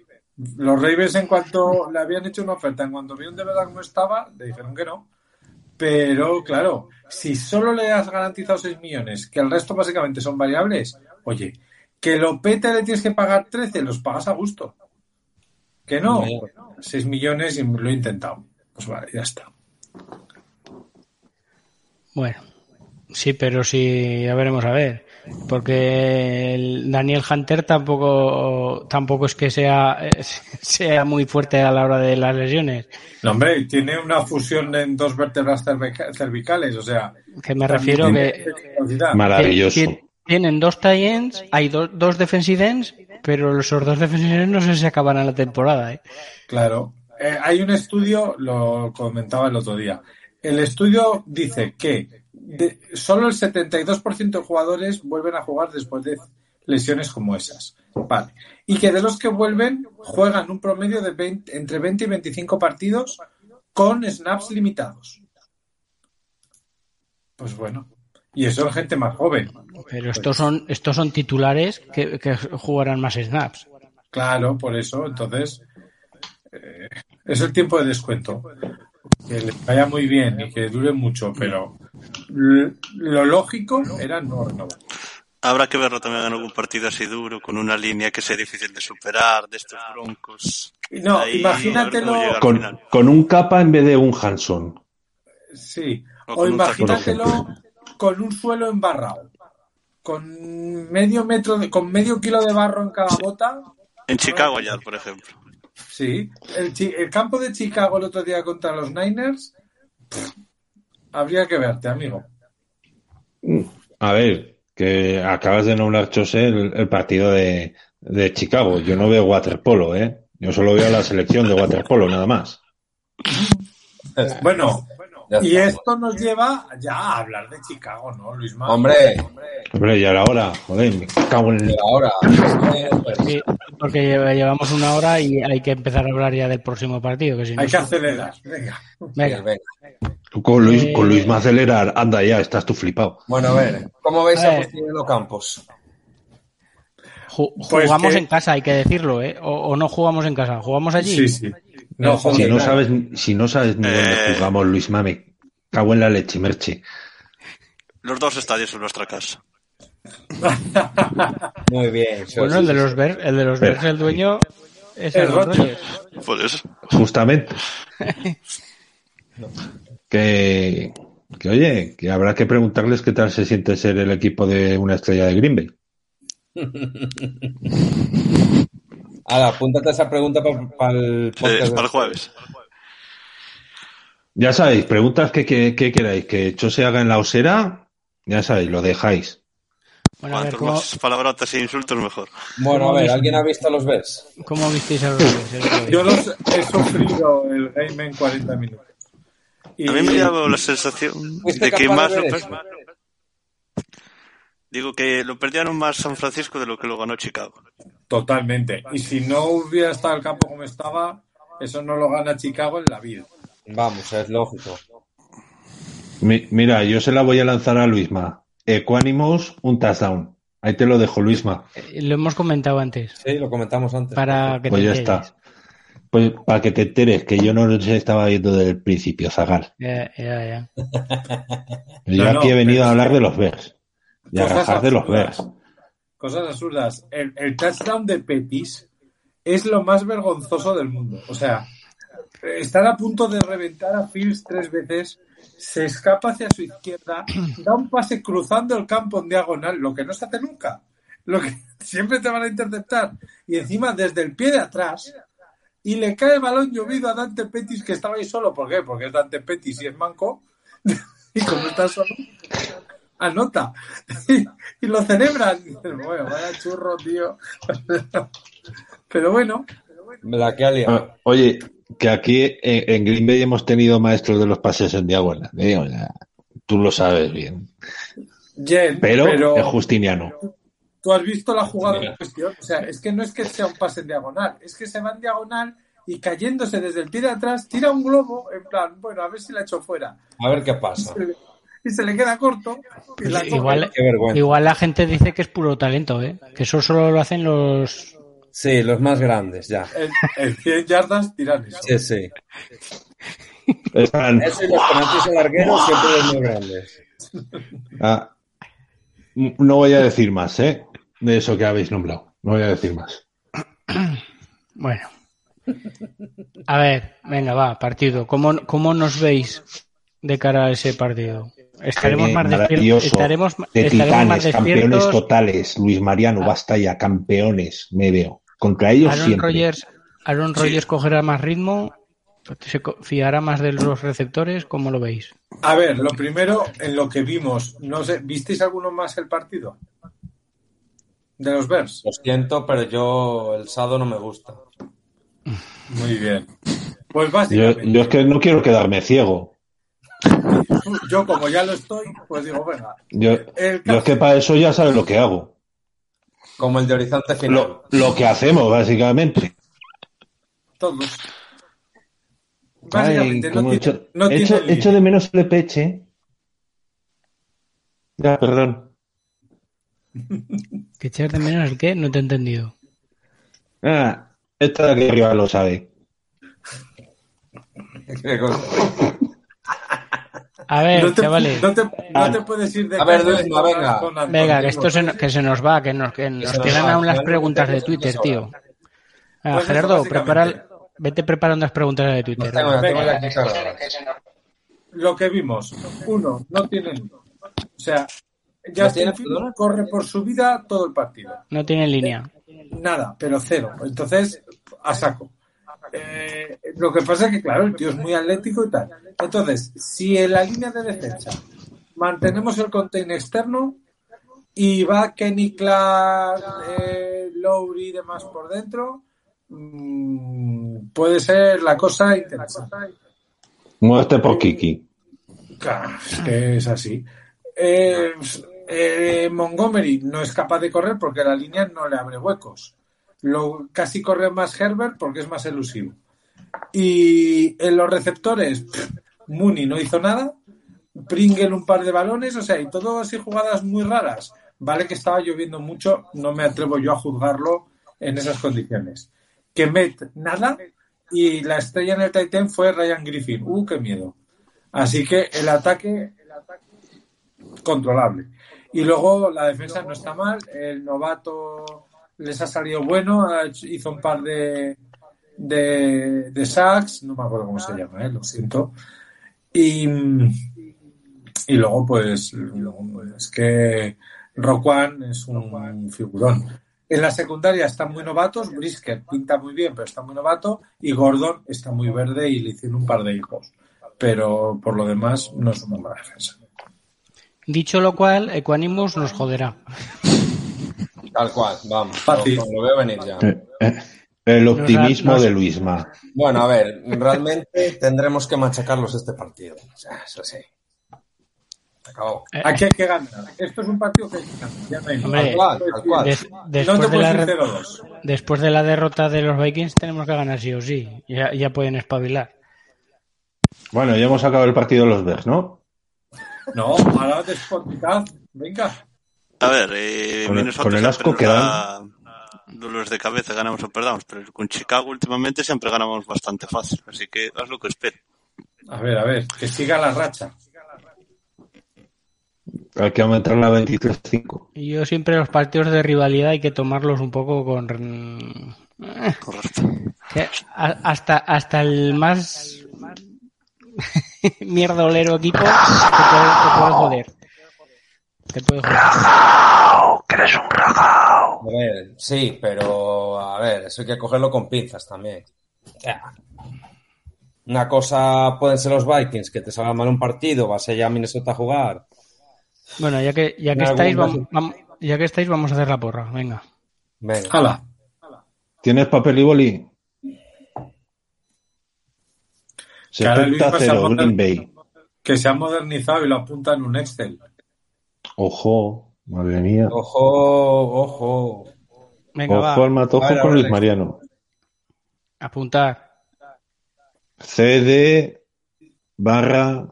Los Ravens en cuanto le habían hecho una oferta, en cuanto vieron de verdad cómo estaba, le dijeron que no. Pero claro, si solo le has garantizado 6 millones, que el resto básicamente son variables, oye, que lo pete le tienes que pagar 13, los pagas a gusto. Que no, Hombre. 6 millones y lo he intentado. Pues vale, ya está. Bueno, sí, pero sí, ya veremos a ver. Porque el Daniel Hunter tampoco, tampoco es que sea, eh, sea muy fuerte a la hora de las lesiones. No, hombre, tiene una fusión en dos vértebras cervica- cervicales, o sea. Que me refiero que. Maravilloso. Tienen dos tie-ends, hay do- dos defensive ends, pero esos dos defensive ends no sé si acabarán la temporada. ¿eh? Claro. Eh, hay un estudio, lo comentaba el otro día. El estudio dice que de- solo el 72% de jugadores vuelven a jugar después de lesiones como esas. Vale. Y que de los que vuelven juegan un promedio de 20 entre 20 y 25 partidos con snaps limitados. Pues bueno. Y eso es gente más joven. Pero estos son, estos son titulares que, que jugarán más snaps. Claro, por eso. Entonces, eh, es el tiempo de descuento. Que les vaya muy bien y que dure mucho, pero lo lógico era no renovar. Habrá que verlo también en algún partido así duro, con una línea que sea difícil de superar, de estos broncos. No, Ahí, imagínatelo. Con, un capa en vez de un Hanson. Sí. O O imagínatelo con un suelo embarrado. Con medio metro, de- con medio kilo de barro en cada bota. En Chicago ya, por ejemplo. Sí. El, Chi- el campo de Chicago el otro día contra los Niners. pff, habría que verte, amigo. A ver, que acabas de nombrar, José, el, el partido de, de Chicago. Yo no veo waterpolo, ¿eh? Yo solo veo la selección de waterpolo, nada más. Bueno, y esto nos lleva ya a hablar de Chicago, ¿no, Luis Mar? Hombre, Hombre, ya era hora. Joder, me cago en el... ahora. Sí, porque lle- llevamos una hora y hay que empezar a hablar ya del próximo partido. Que si no Hay que acelerar. Venga. Venga. Venga. Tú con Luis, Eh, con Luis más acelerar, anda ya, estás tú flipado. Bueno, a ver, ¿cómo veis A a ver. Postigliano Campos? Ju- Pues jugamos que- en casa, hay que decirlo, ¿eh? O, o no jugamos en casa, jugamos allí. Sí, sí. No, Si no nada. sabes, si no sabes ni dónde Eh. jugamos, Luis Mame, cago en la leche, merche. Los dos estadios en nuestra casa. Muy bien. Bueno, el de los. Bears, el de los. Bears, el dueño es El el Rodgers. Justamente. que, que oye, que habrá que preguntarles qué tal se siente ser el equipo de una estrella de Green Bay. Ahora, apúntate esa pregunta para el podcast. para el jueves. Ya sabéis, preguntas que, que, que queráis, que Cho se haga en la osera, ya sabéis, lo dejáis. Bueno, ver, Cuantos ¿cómo, más palabrotas e insultos, mejor. Bueno, a ¿Cómo ver? ¿alguien ha visto los Bears? cómo visteis a los? Yo los he sufrido el game en 40 minutos. Y A mí me dio la sensación ¿Fuiste de que más de lo ver per- eso? Digo que lo perdieron más San Francisco de lo que lo ganó Chicago. Totalmente. Y si no hubiera estado el campo como estaba, eso no lo gana Chicago en la vida. Vamos, es lógico. Mi- mira, yo se la voy a lanzar a Luisma. Equanimous, un touchdown. Ahí te lo dejo, Luisma. Eh, Lo hemos comentado antes, Sí, lo comentamos antes. para que Pues te ya enteres. está. Pues para que te enteres, que yo no los estaba viendo desde el principio, Zagal. Ya, ya, ya. Yo No, no, aquí he venido a hablar que- de los Bears. Y Cosas de los absurdas. Bears. Cosas absurdas. El, el touchdown de Petis es lo más vergonzoso del mundo. O sea, estar a punto de reventar a Fields tres veces, se escapa hacia su izquierda, da un pase cruzando el campo en diagonal, lo que no se hace nunca. Lo que siempre te van a interceptar. Y encima desde el pie de atrás. Y le cae el balón llovido a Dante Petis que estaba ahí solo. ¿Por qué? Porque es Dante Petis y es manco. y como está solo, anota. y lo celebran. Y dices, Bueno, vaya churro, tío. Pero bueno, La que. Ah, Oye, que aquí en, en Green Bay hemos tenido maestros de los pases en diagonal. ¿eh? O sea, tú lo sabes bien. Jen, Pero, pero, es Justiniano. tú has visto la jugada en cuestión. O sea, es que no es que sea un pase en diagonal, es que se va en diagonal y cayéndose desde el pie de atrás, tira un globo en plan, bueno, a ver si la echo fuera. A ver qué pasa. Y se le queda corto. Y la. Igual, Qué vergüenza. igual la gente dice que es puro talento, ¿eh? Que eso solo lo hacen los... Sí, los más grandes, ya. En, en 100 yardas tiran eso. Sí, sí. Están- Eso y los penaltis en larguero siempre los más grandes. ah, no voy a decir más, ¿eh? De eso que habéis nombrado. No voy a decir más. Bueno. A ver, venga, va, partido. ¿Cómo, cómo nos veis de cara a ese partido? Estaremos más despiertos. Estaremos, De estaremos más titanes, campeones despiertos. totales. Luis Mariano, basta ya, campeones, me veo. Contra ellos Aaron siempre. Rodgers, Aaron Rodgers cogerá más ritmo. ¿Se fiará más de los receptores? ¿Cómo lo veis? A ver, lo primero, en lo que vimos, no sé, ¿visteis alguno más el partido? De los Bears. Lo siento, pero yo el Sado no me gusta. Muy bien. Pues Yo, básicamente, yo es que no quiero quedarme ciego. Yo como ya lo estoy, pues digo, venga. Yo, es que para eso ya sabes lo que hago. Como el de Horizonte Final. Lo, lo que hacemos, básicamente. Todos. Ay, Básicamente, no tiene, echo, no tiene echo- línea. echo de menos el peche. Ya, perdón. ¿Que echas de menos el qué? No te he entendido. Ah, esta de aquí arriba lo sabe. A ver, no te, chavales. no te- no te puedes ir de A ver, Duisma, venga. Venga, que esto se, que se nos va, que nos, que nos se nos quedan aún las preguntas de Twitter, dos tío. Ah, Pues Gerardo, prepara, vete preparando las preguntas de Twitter. Tengo, tengo ya. Lo que vimos, uno, no tienen. O sea, ¿No Justin tiene, corre por su vida todo el partido. No tiene línea. Nada, pero cero. Entonces, a saco. Eh, lo que pasa es que, claro, el tío es muy atlético y tal. Entonces, si en la línea de defensa mantenemos el contain externo y va Kenny Clark, eh, Lowry y demás por dentro, mm, puede ser la cosa interesante. Muerte por Kiki. Claro, es que es así. Eh, eh, Montgomery no es capaz de correr porque la línea no le abre huecos. Lo, casi corre más Herbert porque es más elusivo. Y en los receptores, Mooney no hizo nada. Pringle un par de balones, o sea, y todo así jugadas muy raras. Vale que estaba lloviendo mucho, no me atrevo yo a juzgarlo en esas condiciones. Que Met, nada. Y la estrella en el Titan fue Ryan Griffin. Uh, qué miedo. Así que el ataque controlable. Y luego la defensa no está mal. El novato les ha salido bueno. hizo un par de, de, de sacks. No me acuerdo cómo se llama, ¿eh? lo siento. Y, y luego, pues, pues, es que Roquan es un figurón. En la secundaria están muy novatos. Brisker pinta muy bien, pero está muy novato. Y Gordon está muy verde y le hicieron un par de hijos. Pero por lo demás, no es una mala defensa. Dicho lo cual, Equanimus nos joderá. Tal cual, vamos. Fácil. Lo, lo veo venir ya. Eh, eh, El optimismo de Luisma. Bueno, a ver, realmente tendremos que machacarlos este partido. O sea, eso sí. Acabó. Aquí hay que ganar. Esto es un partido que hay que ganar. Hombre, Tal cual, tal cual. Des- no después, te de la, puedes ir re- 0-2. después de la derrota de los Vikings tenemos que ganar sí o sí. Ya, ya pueden espabilar. Bueno, ya hemos acabado el partido de los Bears, ¿no? No, ahora despoticad. Venga. A ver, eh, Con el- Minnesota con el asco que da dolores de cabeza, ganamos o perdamos, pero con Chicago últimamente siempre ganamos bastante fácil, así que haz lo que espero. A ver, a ver, que siga la racha. Hay que aumentar la 23-5. Y yo siempre los partidos de rivalidad hay que tomarlos un poco con... eh, Correcto. hasta, hasta el más mierdolero equipo te puede, te puede joder. Te puede joder. A ver, sí, pero a ver, eso hay que cogerlo con pinzas también. Una cosa pueden ser los Vikings, que te salga mal un partido, vas allá a Minnesota a jugar. Bueno, ya que, ya que estáis, vamos, vam- ya que estáis, vamos a hacer la porra. Venga. Venga. Hala. ¿Tienes papel y? Que Luis 70-0, pasa a montar- Green Bay. Que se ha modernizado y lo apunta en un Excel. Ojo, madre mía. Ojo, ojo. Venga, Ojo va. al matojo a con Luis Mariano. Apuntar. CD barra.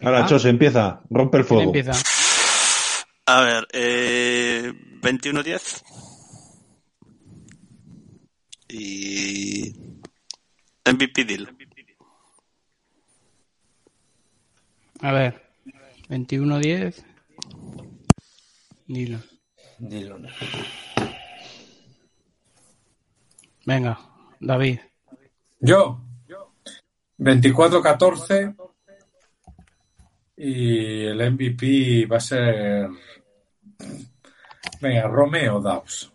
Ahora, Venga. Chos, empieza. Rompe el ¿Quién fuego. empieza? A ver, eh, 21-10. Y. MVP deal. A ver. 21-10. Dilo. Dilo. Venga, David. Yo, 24-14. Y el MVP va a ser. Venga, Romeo Daus.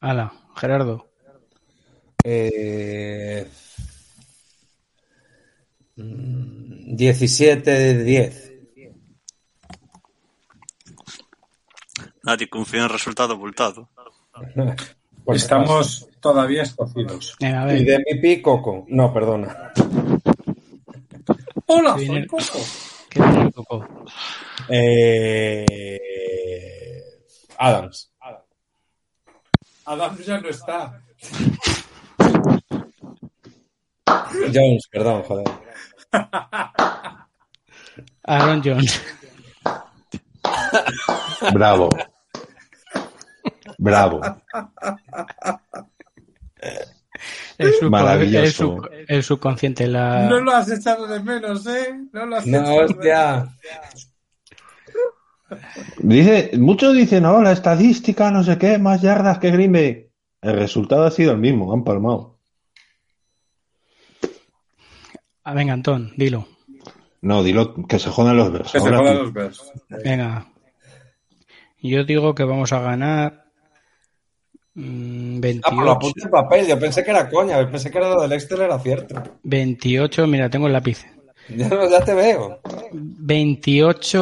Ala, Gerardo. Eh, mm, 17 de 10. Nadie confía en el resultado abultado. Pues Estamos todavía escocidos. A Y de MVP, Coco. No, perdona. ¡Hola, soy viene- Coco! ¿Qué viene coco? Eh, Adams. Adam ya no está. Jones, perdón, joder. Aaron Jones. Bravo. Bravo. El, Maravilloso. el sub- el subconsciente. La... No lo has echado de menos, ¿eh? No lo has No, echado de hostia. Dice, muchos dicen, no, la estadística, no sé qué, más yardas que Green Bay. El resultado ha sido el mismo, han palmado. Ah, venga, Antón, dilo. No, dilo que se jodan los versos. Que se jodan los Bears. Venga. Yo digo que vamos a ganar mm, Ah, pues lo 28. apunté en papel. Yo pensé que era coña. Pensé que era lo del Excel, era cierto. 28, mira, tengo el lápiz. Ya, te veo. 28.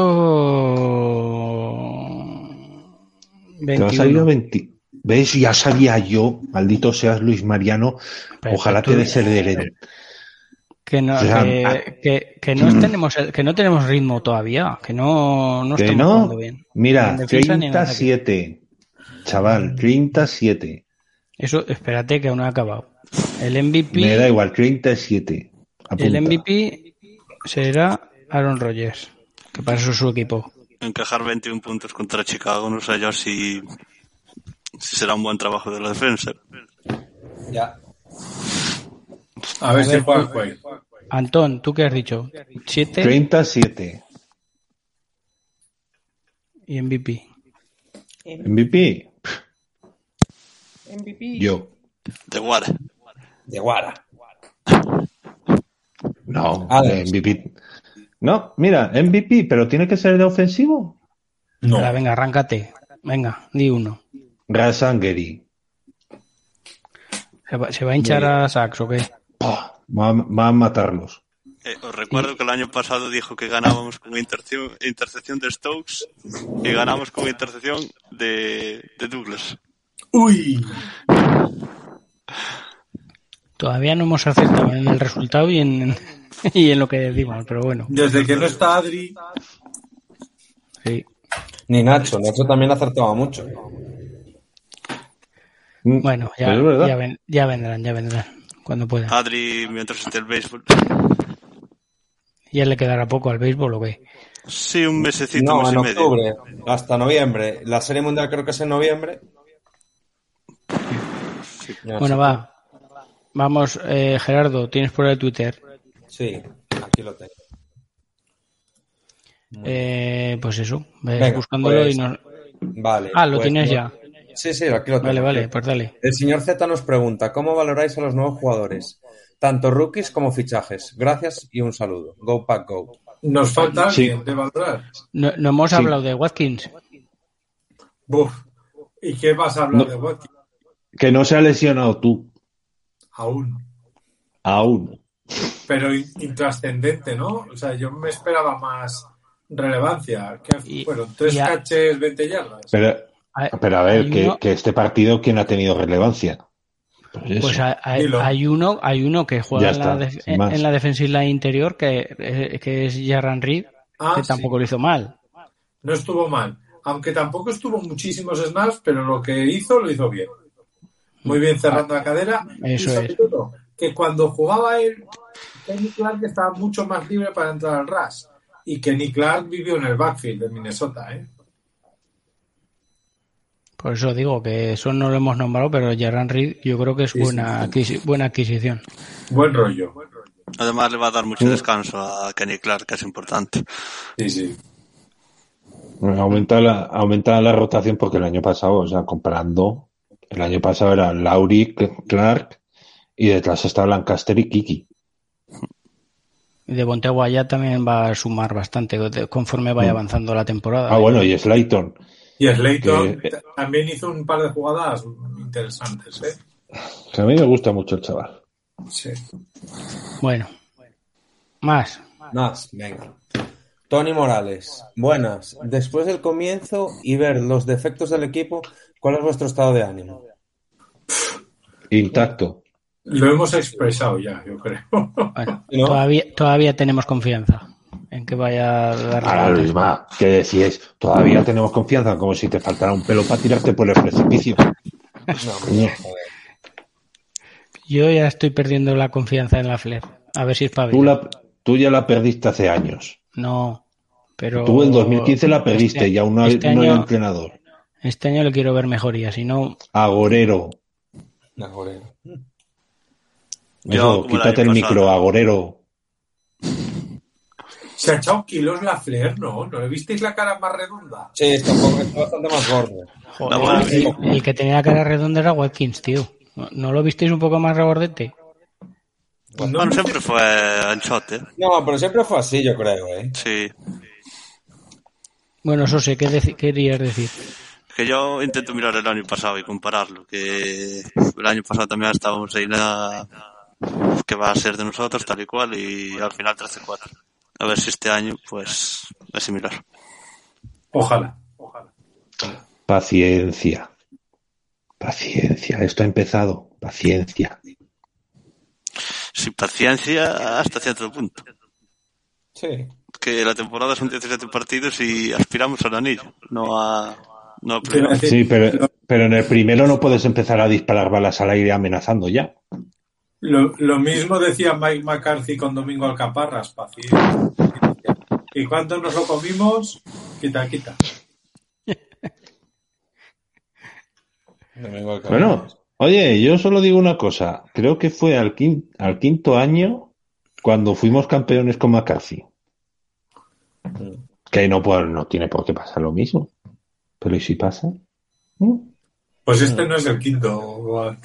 Te va a salir 21. 20. ¿Ves? Ya sabía yo, maldito seas Luis Mariano, Pero ojalá tú- te des heredero. Que no, que, que- que no tenemos que no tenemos ritmo todavía, que no, no Que estamos no, jugando bien. Mira, en defensa ni en ataque. 37. Chaval, 37. Eso, espérate que aún no ha acabado. El MVP, Me da igual, 37. Apunta. el MVP será Aaron Rodgers, que para eso es su equipo. Encajar 21 puntos contra Chicago, no sé yo si, si será un buen trabajo de la defensa. Ya. A ver si ver, juega el juego. Antón, ¿tú qué has dicho? 7 37. y MVP. MVP. Yo. De Guara. De Guara. No, Alex. MVP. No, mira, MVP, pero tiene que ser de ofensivo. No. Ahora, venga, arráncate. Venga, di uno. Rasangeri. ¿Se va, se va a hinchar a Sax o qué? Pah, Va, a- va a matarlos. Eh, os recuerdo que el año pasado dijo que ganábamos con intercepción, intercepción de Stokes y ganamos con intercepción de, de Douglas. Uy, Todavía no hemos acertado en el resultado y en, y en lo que decimos, pero bueno. desde que no está Adri, Sí. Ni Nacho. Nacho también acertaba mucho. Bueno, ven- ya vendrán, ya vendrán. Cuando puedan. Adri, mientras esté el béisbol. ¿Ya le quedará poco al béisbol o qué? Sí, un mesecito, No, mes en y medio. octubre. Hasta noviembre. La Serie Mundial creo que es en noviembre. Bueno, va. Vamos, eh, Gerardo, tienes por el Twitter. Sí, aquí lo tengo. Eh, pues eso, ves Venga, buscándolo pues, y nos... Vale. Ah, lo pues, tienes no- ya. Sí, sí, aquí lo tengo. Vale, vale, pues dale. El señor Z nos pregunta, ¿cómo valoráis a los nuevos jugadores? Tanto rookies como fichajes. Gracias y un saludo. Go Pack Go. nos falta Sí. alguien de valorar. No, no hemos Sí. hablado de Watkins. Buf. ¿Y qué vas a hablar No. de Watkins? Que no se ha lesionado tú. Aún. Aún. Pero in- intrascendente, ¿no? O sea, yo me esperaba más relevancia. ¿Qué Y- fueron? ¿Tres y a- caches, 20 yardas? Pero, Hay- pero a ver, que, uno- que este partido, ¿quién ha tenido relevancia? Pues. Pues hay, hay- uno, hay uno que juega en la, está, más. en la defensive line interior que, eh, que es Jarran Reed, Ah, que sí. tampoco lo hizo mal. No estuvo mal. Aunque tampoco estuvo muchísimos snaps, pero lo que hizo, lo hizo bien. Muy bien cerrando la cadera. Eso y sobre es. todo, que cuando jugaba él, Kenny Clark estaba mucho más libre para entrar al rush. Y Kenny Clark vivió en el backfield de Minnesota, ¿eh? Por eso digo que eso no lo hemos nombrado, pero Jarran Reed yo creo que es buena, adquisi- buena adquisición. Buen rollo. Además le va a dar mucho descanso a Kenny Clark, que es importante. Sí, sí. Aumenta la, aumenta la rotación porque el año pasado, o sea, comparando, el año pasado era Laurie, Clark y detrás está Lancaster y Kiki. Y de Bontegua ya también va a sumar bastante conforme vaya Mm. avanzando la temporada. Ah, bueno, y Slayton. Y Slayton Que- t- también hizo un par de jugadas interesantes, ¿eh? A mí me gusta mucho el chaval. Sí. Bueno, más. Más, venga. Tony Morales. Buenas. Después del comienzo y ver los defectos del equipo, ¿cuál es vuestro estado de ánimo? Intacto. Lo hemos expresado ya, yo creo. Bueno, ¿No? todavía, todavía tenemos confianza en que vaya a dar Ahora. Luisma, ¿qué decís? Todavía tenemos confianza, como si te faltara un pelo para tirarte por el precipicio. No, joder. Yo ya estoy perdiendo la confianza en la Flair. A ver si es para Tú, la, tú ya la perdiste hace años. No, pero... Tú en 2015 la perdiste este- y aún no hay, este no entrenador. Este año le quiero ver mejoría, si no... Agorero. Yo, Eso, quítate el micro, agorero. Se ha echado kilos la Flair, ¿no? ¿No le visteis la cara más redonda? Sí, está, bastante más gordo. Joder, el, el que tenía la cara redonda era Watkins, tío. ¿No, no lo visteis un poco más regordete? No, Bueno, siempre fue anchote. No, pero siempre fue así, yo creo, ¿eh? Sí. Bueno, eso sé, ¿qué querías decir? Que yo intento mirar el año pasado y compararlo. Que el año pasado también estábamos ahí na, que va a ser de nosotros tal y cual y al final 13-4. A ver si este año pues es similar. Ojalá, ojalá. Paciencia. Paciencia. Esto ha empezado. Paciencia. Sin paciencia hasta cierto punto. Sí. Que la temporada son 17 partidos y aspiramos al anillo, no a... No a Sí, pero, pero en el primero no puedes empezar a disparar balas al aire amenazando ya. Lo, lo mismo decía Mike McCarthy con Domingo Alcaparras, paciencia. ¿Y cuánto nos lo comimos? Quita, quita. Bueno, oye, yo solo digo una cosa. Creo que fue al quinto, al quinto año cuando fuimos campeones con McCarthy. Que no, pues, no tiene por qué pasar lo mismo. Pero ¿y si pasa? ¿Mm? Pues este no es el quinto.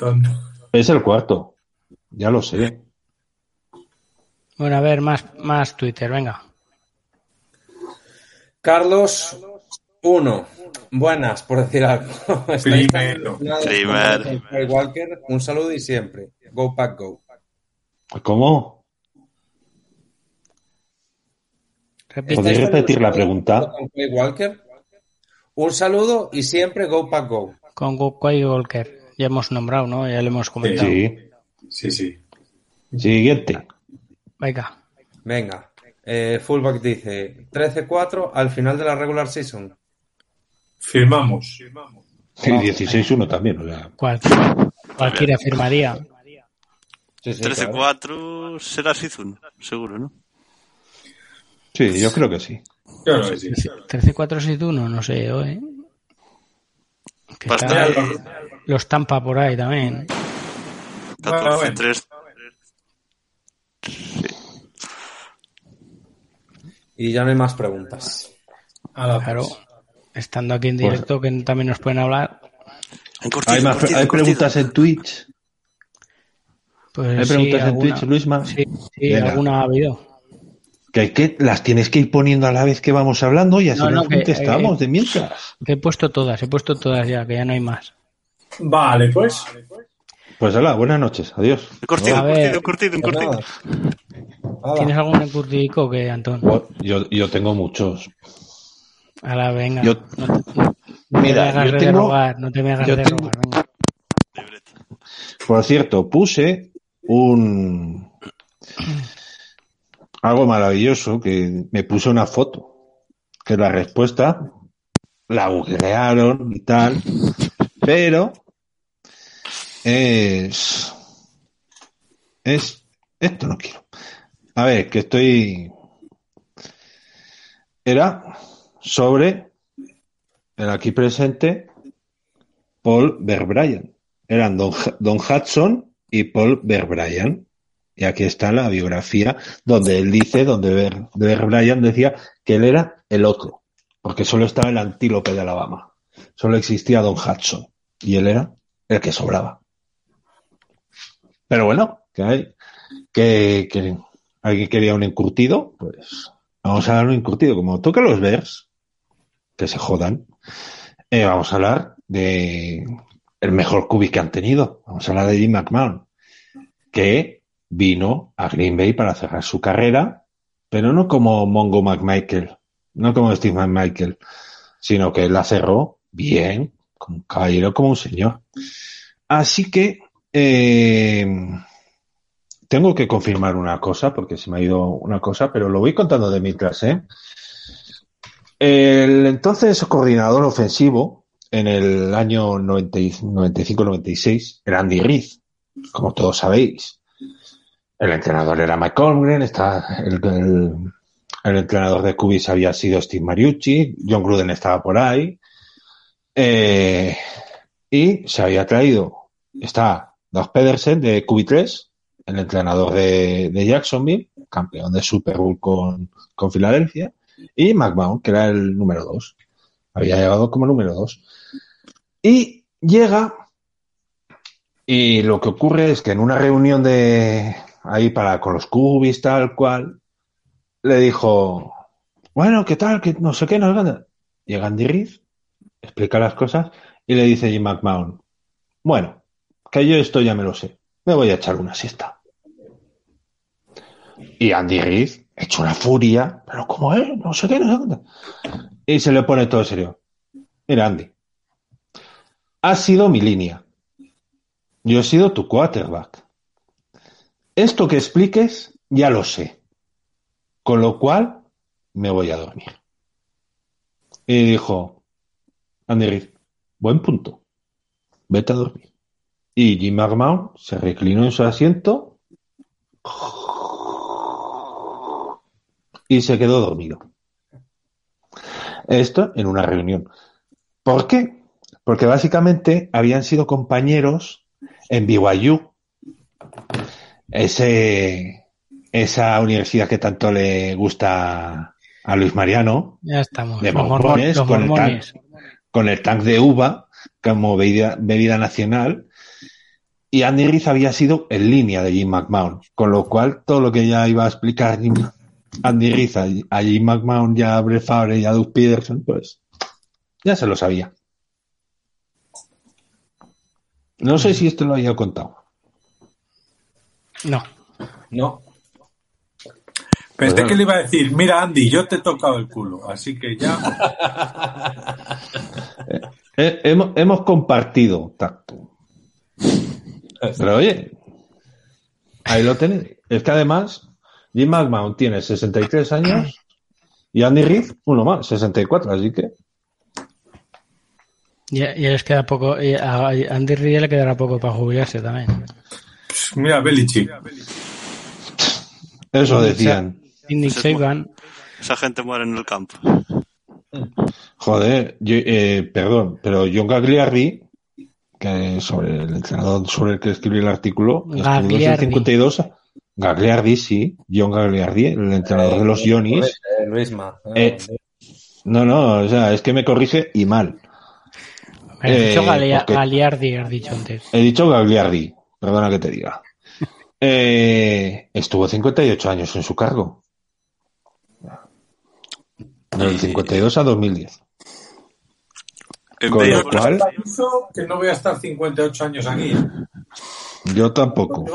Es el cuarto. Ya lo sé. Bueno, a ver, más, más Twitter, venga. Carlos 1. Buenas, por decir algo. Primero. Primero. Walker, un saludo y siempre. Go Pack Go. ¿Cómo? ¿Podéis repetir la pregunta? Walker, un saludo y siempre Go Pack Go. Con Guy Walker. Ya hemos nombrado, ¿no? Ya lo hemos comentado. Sí. Sí, sí. Siguiente. Venga. Venga. Eh, Fullback dice 13-4 al final de la regular season. Firmamos. Sí, 16-1 también. o sea. Cualquiera, cualquiera firmaría. Sí, sí, claro. 13-4 será Sizun, seguro, ¿no? Sí, yo creo que sí. Claro sí. 13-4-6-1, no sé ¿eh? Que está- los Tampa por ahí también. 14-3. Y ya no hay más preguntas. A la Claro. pues. Estando aquí en directo, que también nos pueden hablar. Cortido, Hay, más, cortido, hay cortido. preguntas en Twitch. Pues Hay sí, preguntas en alguna- Twitch, Luisma. Sí, sí, alguna ha habido. Que, hay que las tienes que ir poniendo a la vez que vamos hablando y así No, no, nos que- contestamos eh, de mientras. Que he puesto todas, he puesto todas ya, que ya no hay más. Vale, pues. Pues hola, buenas noches. Adiós. Ver. cortido, cortido, Pues cortido. nada. Hala. ¿Tienes algún encurtidico que, Antón? Yo, yo tengo muchos. Ahora, venga. Yo- no, te- no- no Mira, te me hagas yo de tengo- rogar, no te me hagas de tengo- rogar, venga. Por cierto, puse un algo maravilloso que me puse una foto, que la respuesta la googlearon y tal, pero es es esto no quiero. A ver, que estoy era sobre el aquí presente Paul Verbryan. Eran Don, Don Hudson y Paul Verbryan. Y aquí está la biografía donde él dice, donde Ver, Verbryan decía que él era el otro, porque solo estaba el antílope de Alabama. Solo existía Don Hudson y él era el que sobraba. Pero bueno, que hay, que, que alguien quería un encurtido, pues vamos a dar un encurtido. Como toca los Bears, que se jodan, eh, vamos a hablar de el mejor cubi que han tenido. Vamos a hablar de Jim McMahon, que vino a Green Bay para cerrar su carrera, pero no como Mongo McMichael, no como Steve McMichael, sino que la cerró bien, como un caballero, como un señor. Así que eh, tengo que confirmar una cosa, porque se me ha ido una cosa, pero lo voy contando de mientras, ¿eh? El entonces coordinador ofensivo en el año 95-96 era Andy Reid, como todos sabéis. El entrenador era Mike Holmgren, está el, el, entrenador de Cubis había sido Steve Mariucci, John Gruden estaba por ahí, eh, y se había traído, está Doug Pedersen de QB3, el entrenador de, Jacksonville, campeón de Super Bowl con, con Filadelfia, y McMahon, que era el número dos. Había llegado como número dos. Y llega, y lo que ocurre es que en una reunión de ahí para con los cubis, tal cual, le dijo, bueno, ¿qué tal? que no sé qué, no sé. Llega Andy Reid, explica las cosas, y le dice Jim McMahon, bueno, que yo esto ya me lo sé, me voy a echar una siesta. Y Andy Reid, hecho una furia, pero ¿cómo es? No sé qué, no sé. Y se le pone todo serio. Mira, Andy, has sido mi línea. Yo he sido tu quarterback. Esto que expliques, ya lo sé. Con lo cual, me voy a dormir. Y dijo, Andy Reid, buen punto. Vete a dormir. Y Jim McMahon se reclinó en su asiento y se quedó dormido. Esto en una reunión. ¿Por qué? Porque básicamente habían sido compañeros en BYU. Ese, esa universidad que tanto le gusta a Luis Mariano, Ya estamos. de mormones, con el, tank, con el tank de uva como bebida, bebida nacional. Y Andy Reid había sido en línea de Jim McMahon, con lo cual todo lo que ya iba a explicar Jim- Andy Reid a, a Jim McMahon, ya a Brett Favre y a Doug Peterson, pues ya se lo sabía. No sé si esto lo había contado. No. No. Pensé que le iba a decir, mira Andy, yo te he tocado el culo, así que ya. Eh, hemos, hemos compartido tacto. Pero oye, ahí lo tenéis. Es que además, Jim McMahon tiene 63 años y Andy Reid uno más, 64, así que Ya, ya les queda poco. y A Andy Reid le quedará poco para jubilarse también. Mira, Belichick. eso decían. Y Nick Saban. Esa gente muere en el campo. Joder, yo- eh, perdón, pero John Gagliardi, que sobre el entrenador sobre el que escribí el artículo, estuvo desde el Gagliardi. 52. Gagliardi, sí, John Gagliardi, el entrenador de los Ionis. Eh, Luisma. Eh, No, no, o sea, es que me corrige y mal. Me has Eh, dicho Galia- porque- Galiardi, has dicho antes. He dicho Gagliardi, perdona que te diga. Eh, estuvo 58 años en su cargo. Del 52 a 2010. En Con lo béisbol, cual- que no voy a estar 58 años aquí. Yo tampoco.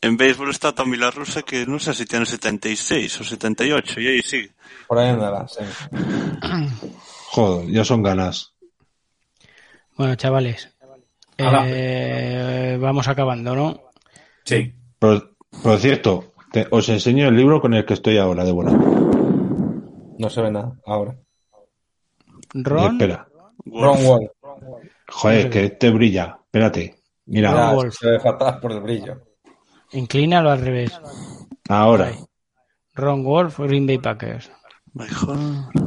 en béisbol está Tommy La Russa que no sé si tiene 76 o 78 y ahí sí. Por ahí andará, sí. Joder, ya son ganas. Bueno, chavales. Eh, vamos acabando, ¿no? Sí. Por, por cierto, te- os enseño el libro con el que estoy ahora, Débora. No se ve nada ahora. Ron. Espera. Ron Wall. Joder, que te brilla. Espérate. Mira, Ron Wolf. se ve fatal por el brillo. Inclínalo al revés. ahora. Ahí. Ron Wolf, Green Bay Packers. Mejor.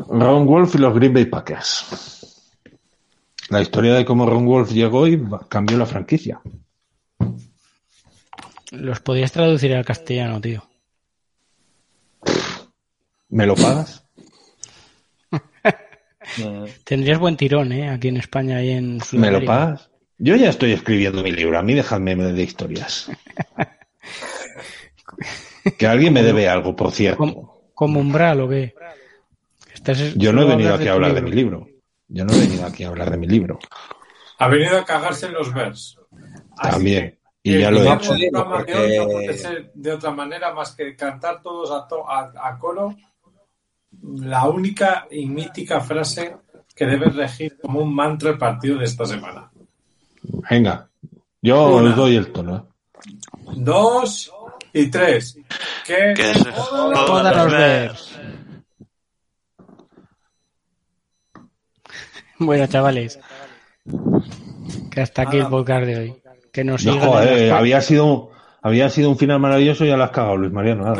Ron Wolf y los Green Bay Packers. La historia de cómo Ron Wolf llegó y cambió la franquicia. Los podías traducir al castellano, tío. ¿Me lo pagas? Mm. Tendrías buen tirón, ¿eh? Aquí en España y en ¿Me lo Sudamérica. pagas? Yo ya estoy escribiendo mi libro. A mí dejadme de historias. Que alguien me debe algo, por cierto. ¿Como, como umbral o qué? Estás- Yo no he venido aquí a hablar de mi libro. Yo no he venido aquí a hablar de mi libro. Ha venido a cagarse en los Bears. Así También. Y ya lo he hecho. Porque- de otra manera más que cantar todos a, to- a- a coro la única y mítica frase que debe regir como un mantra el partido de esta semana. Venga. Yo Una. os doy el tono. ¿eh? Dos y tres. Que Que se jodan los Bears. Bueno, chavales. Que hasta aquí el Nada. podcast de hoy. Que nos No, sigan, había sido, había sido un final maravilloso y ya lo has cagado, Luis Mariano. Nada,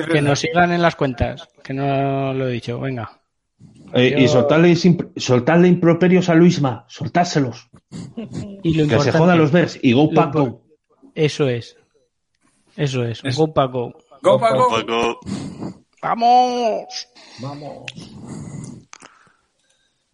Es que verdad. nos sigan en las cuentas. Que no lo he dicho. Venga. Eh, Yo- Y soltarle, soltarle improperios a Luisma, soltárselos. Y lo Que se jodan los Bears y go pack go. Eso es. Eso es. Go Paco. Go, Paco. Paco. ¡Vamos! Vamos.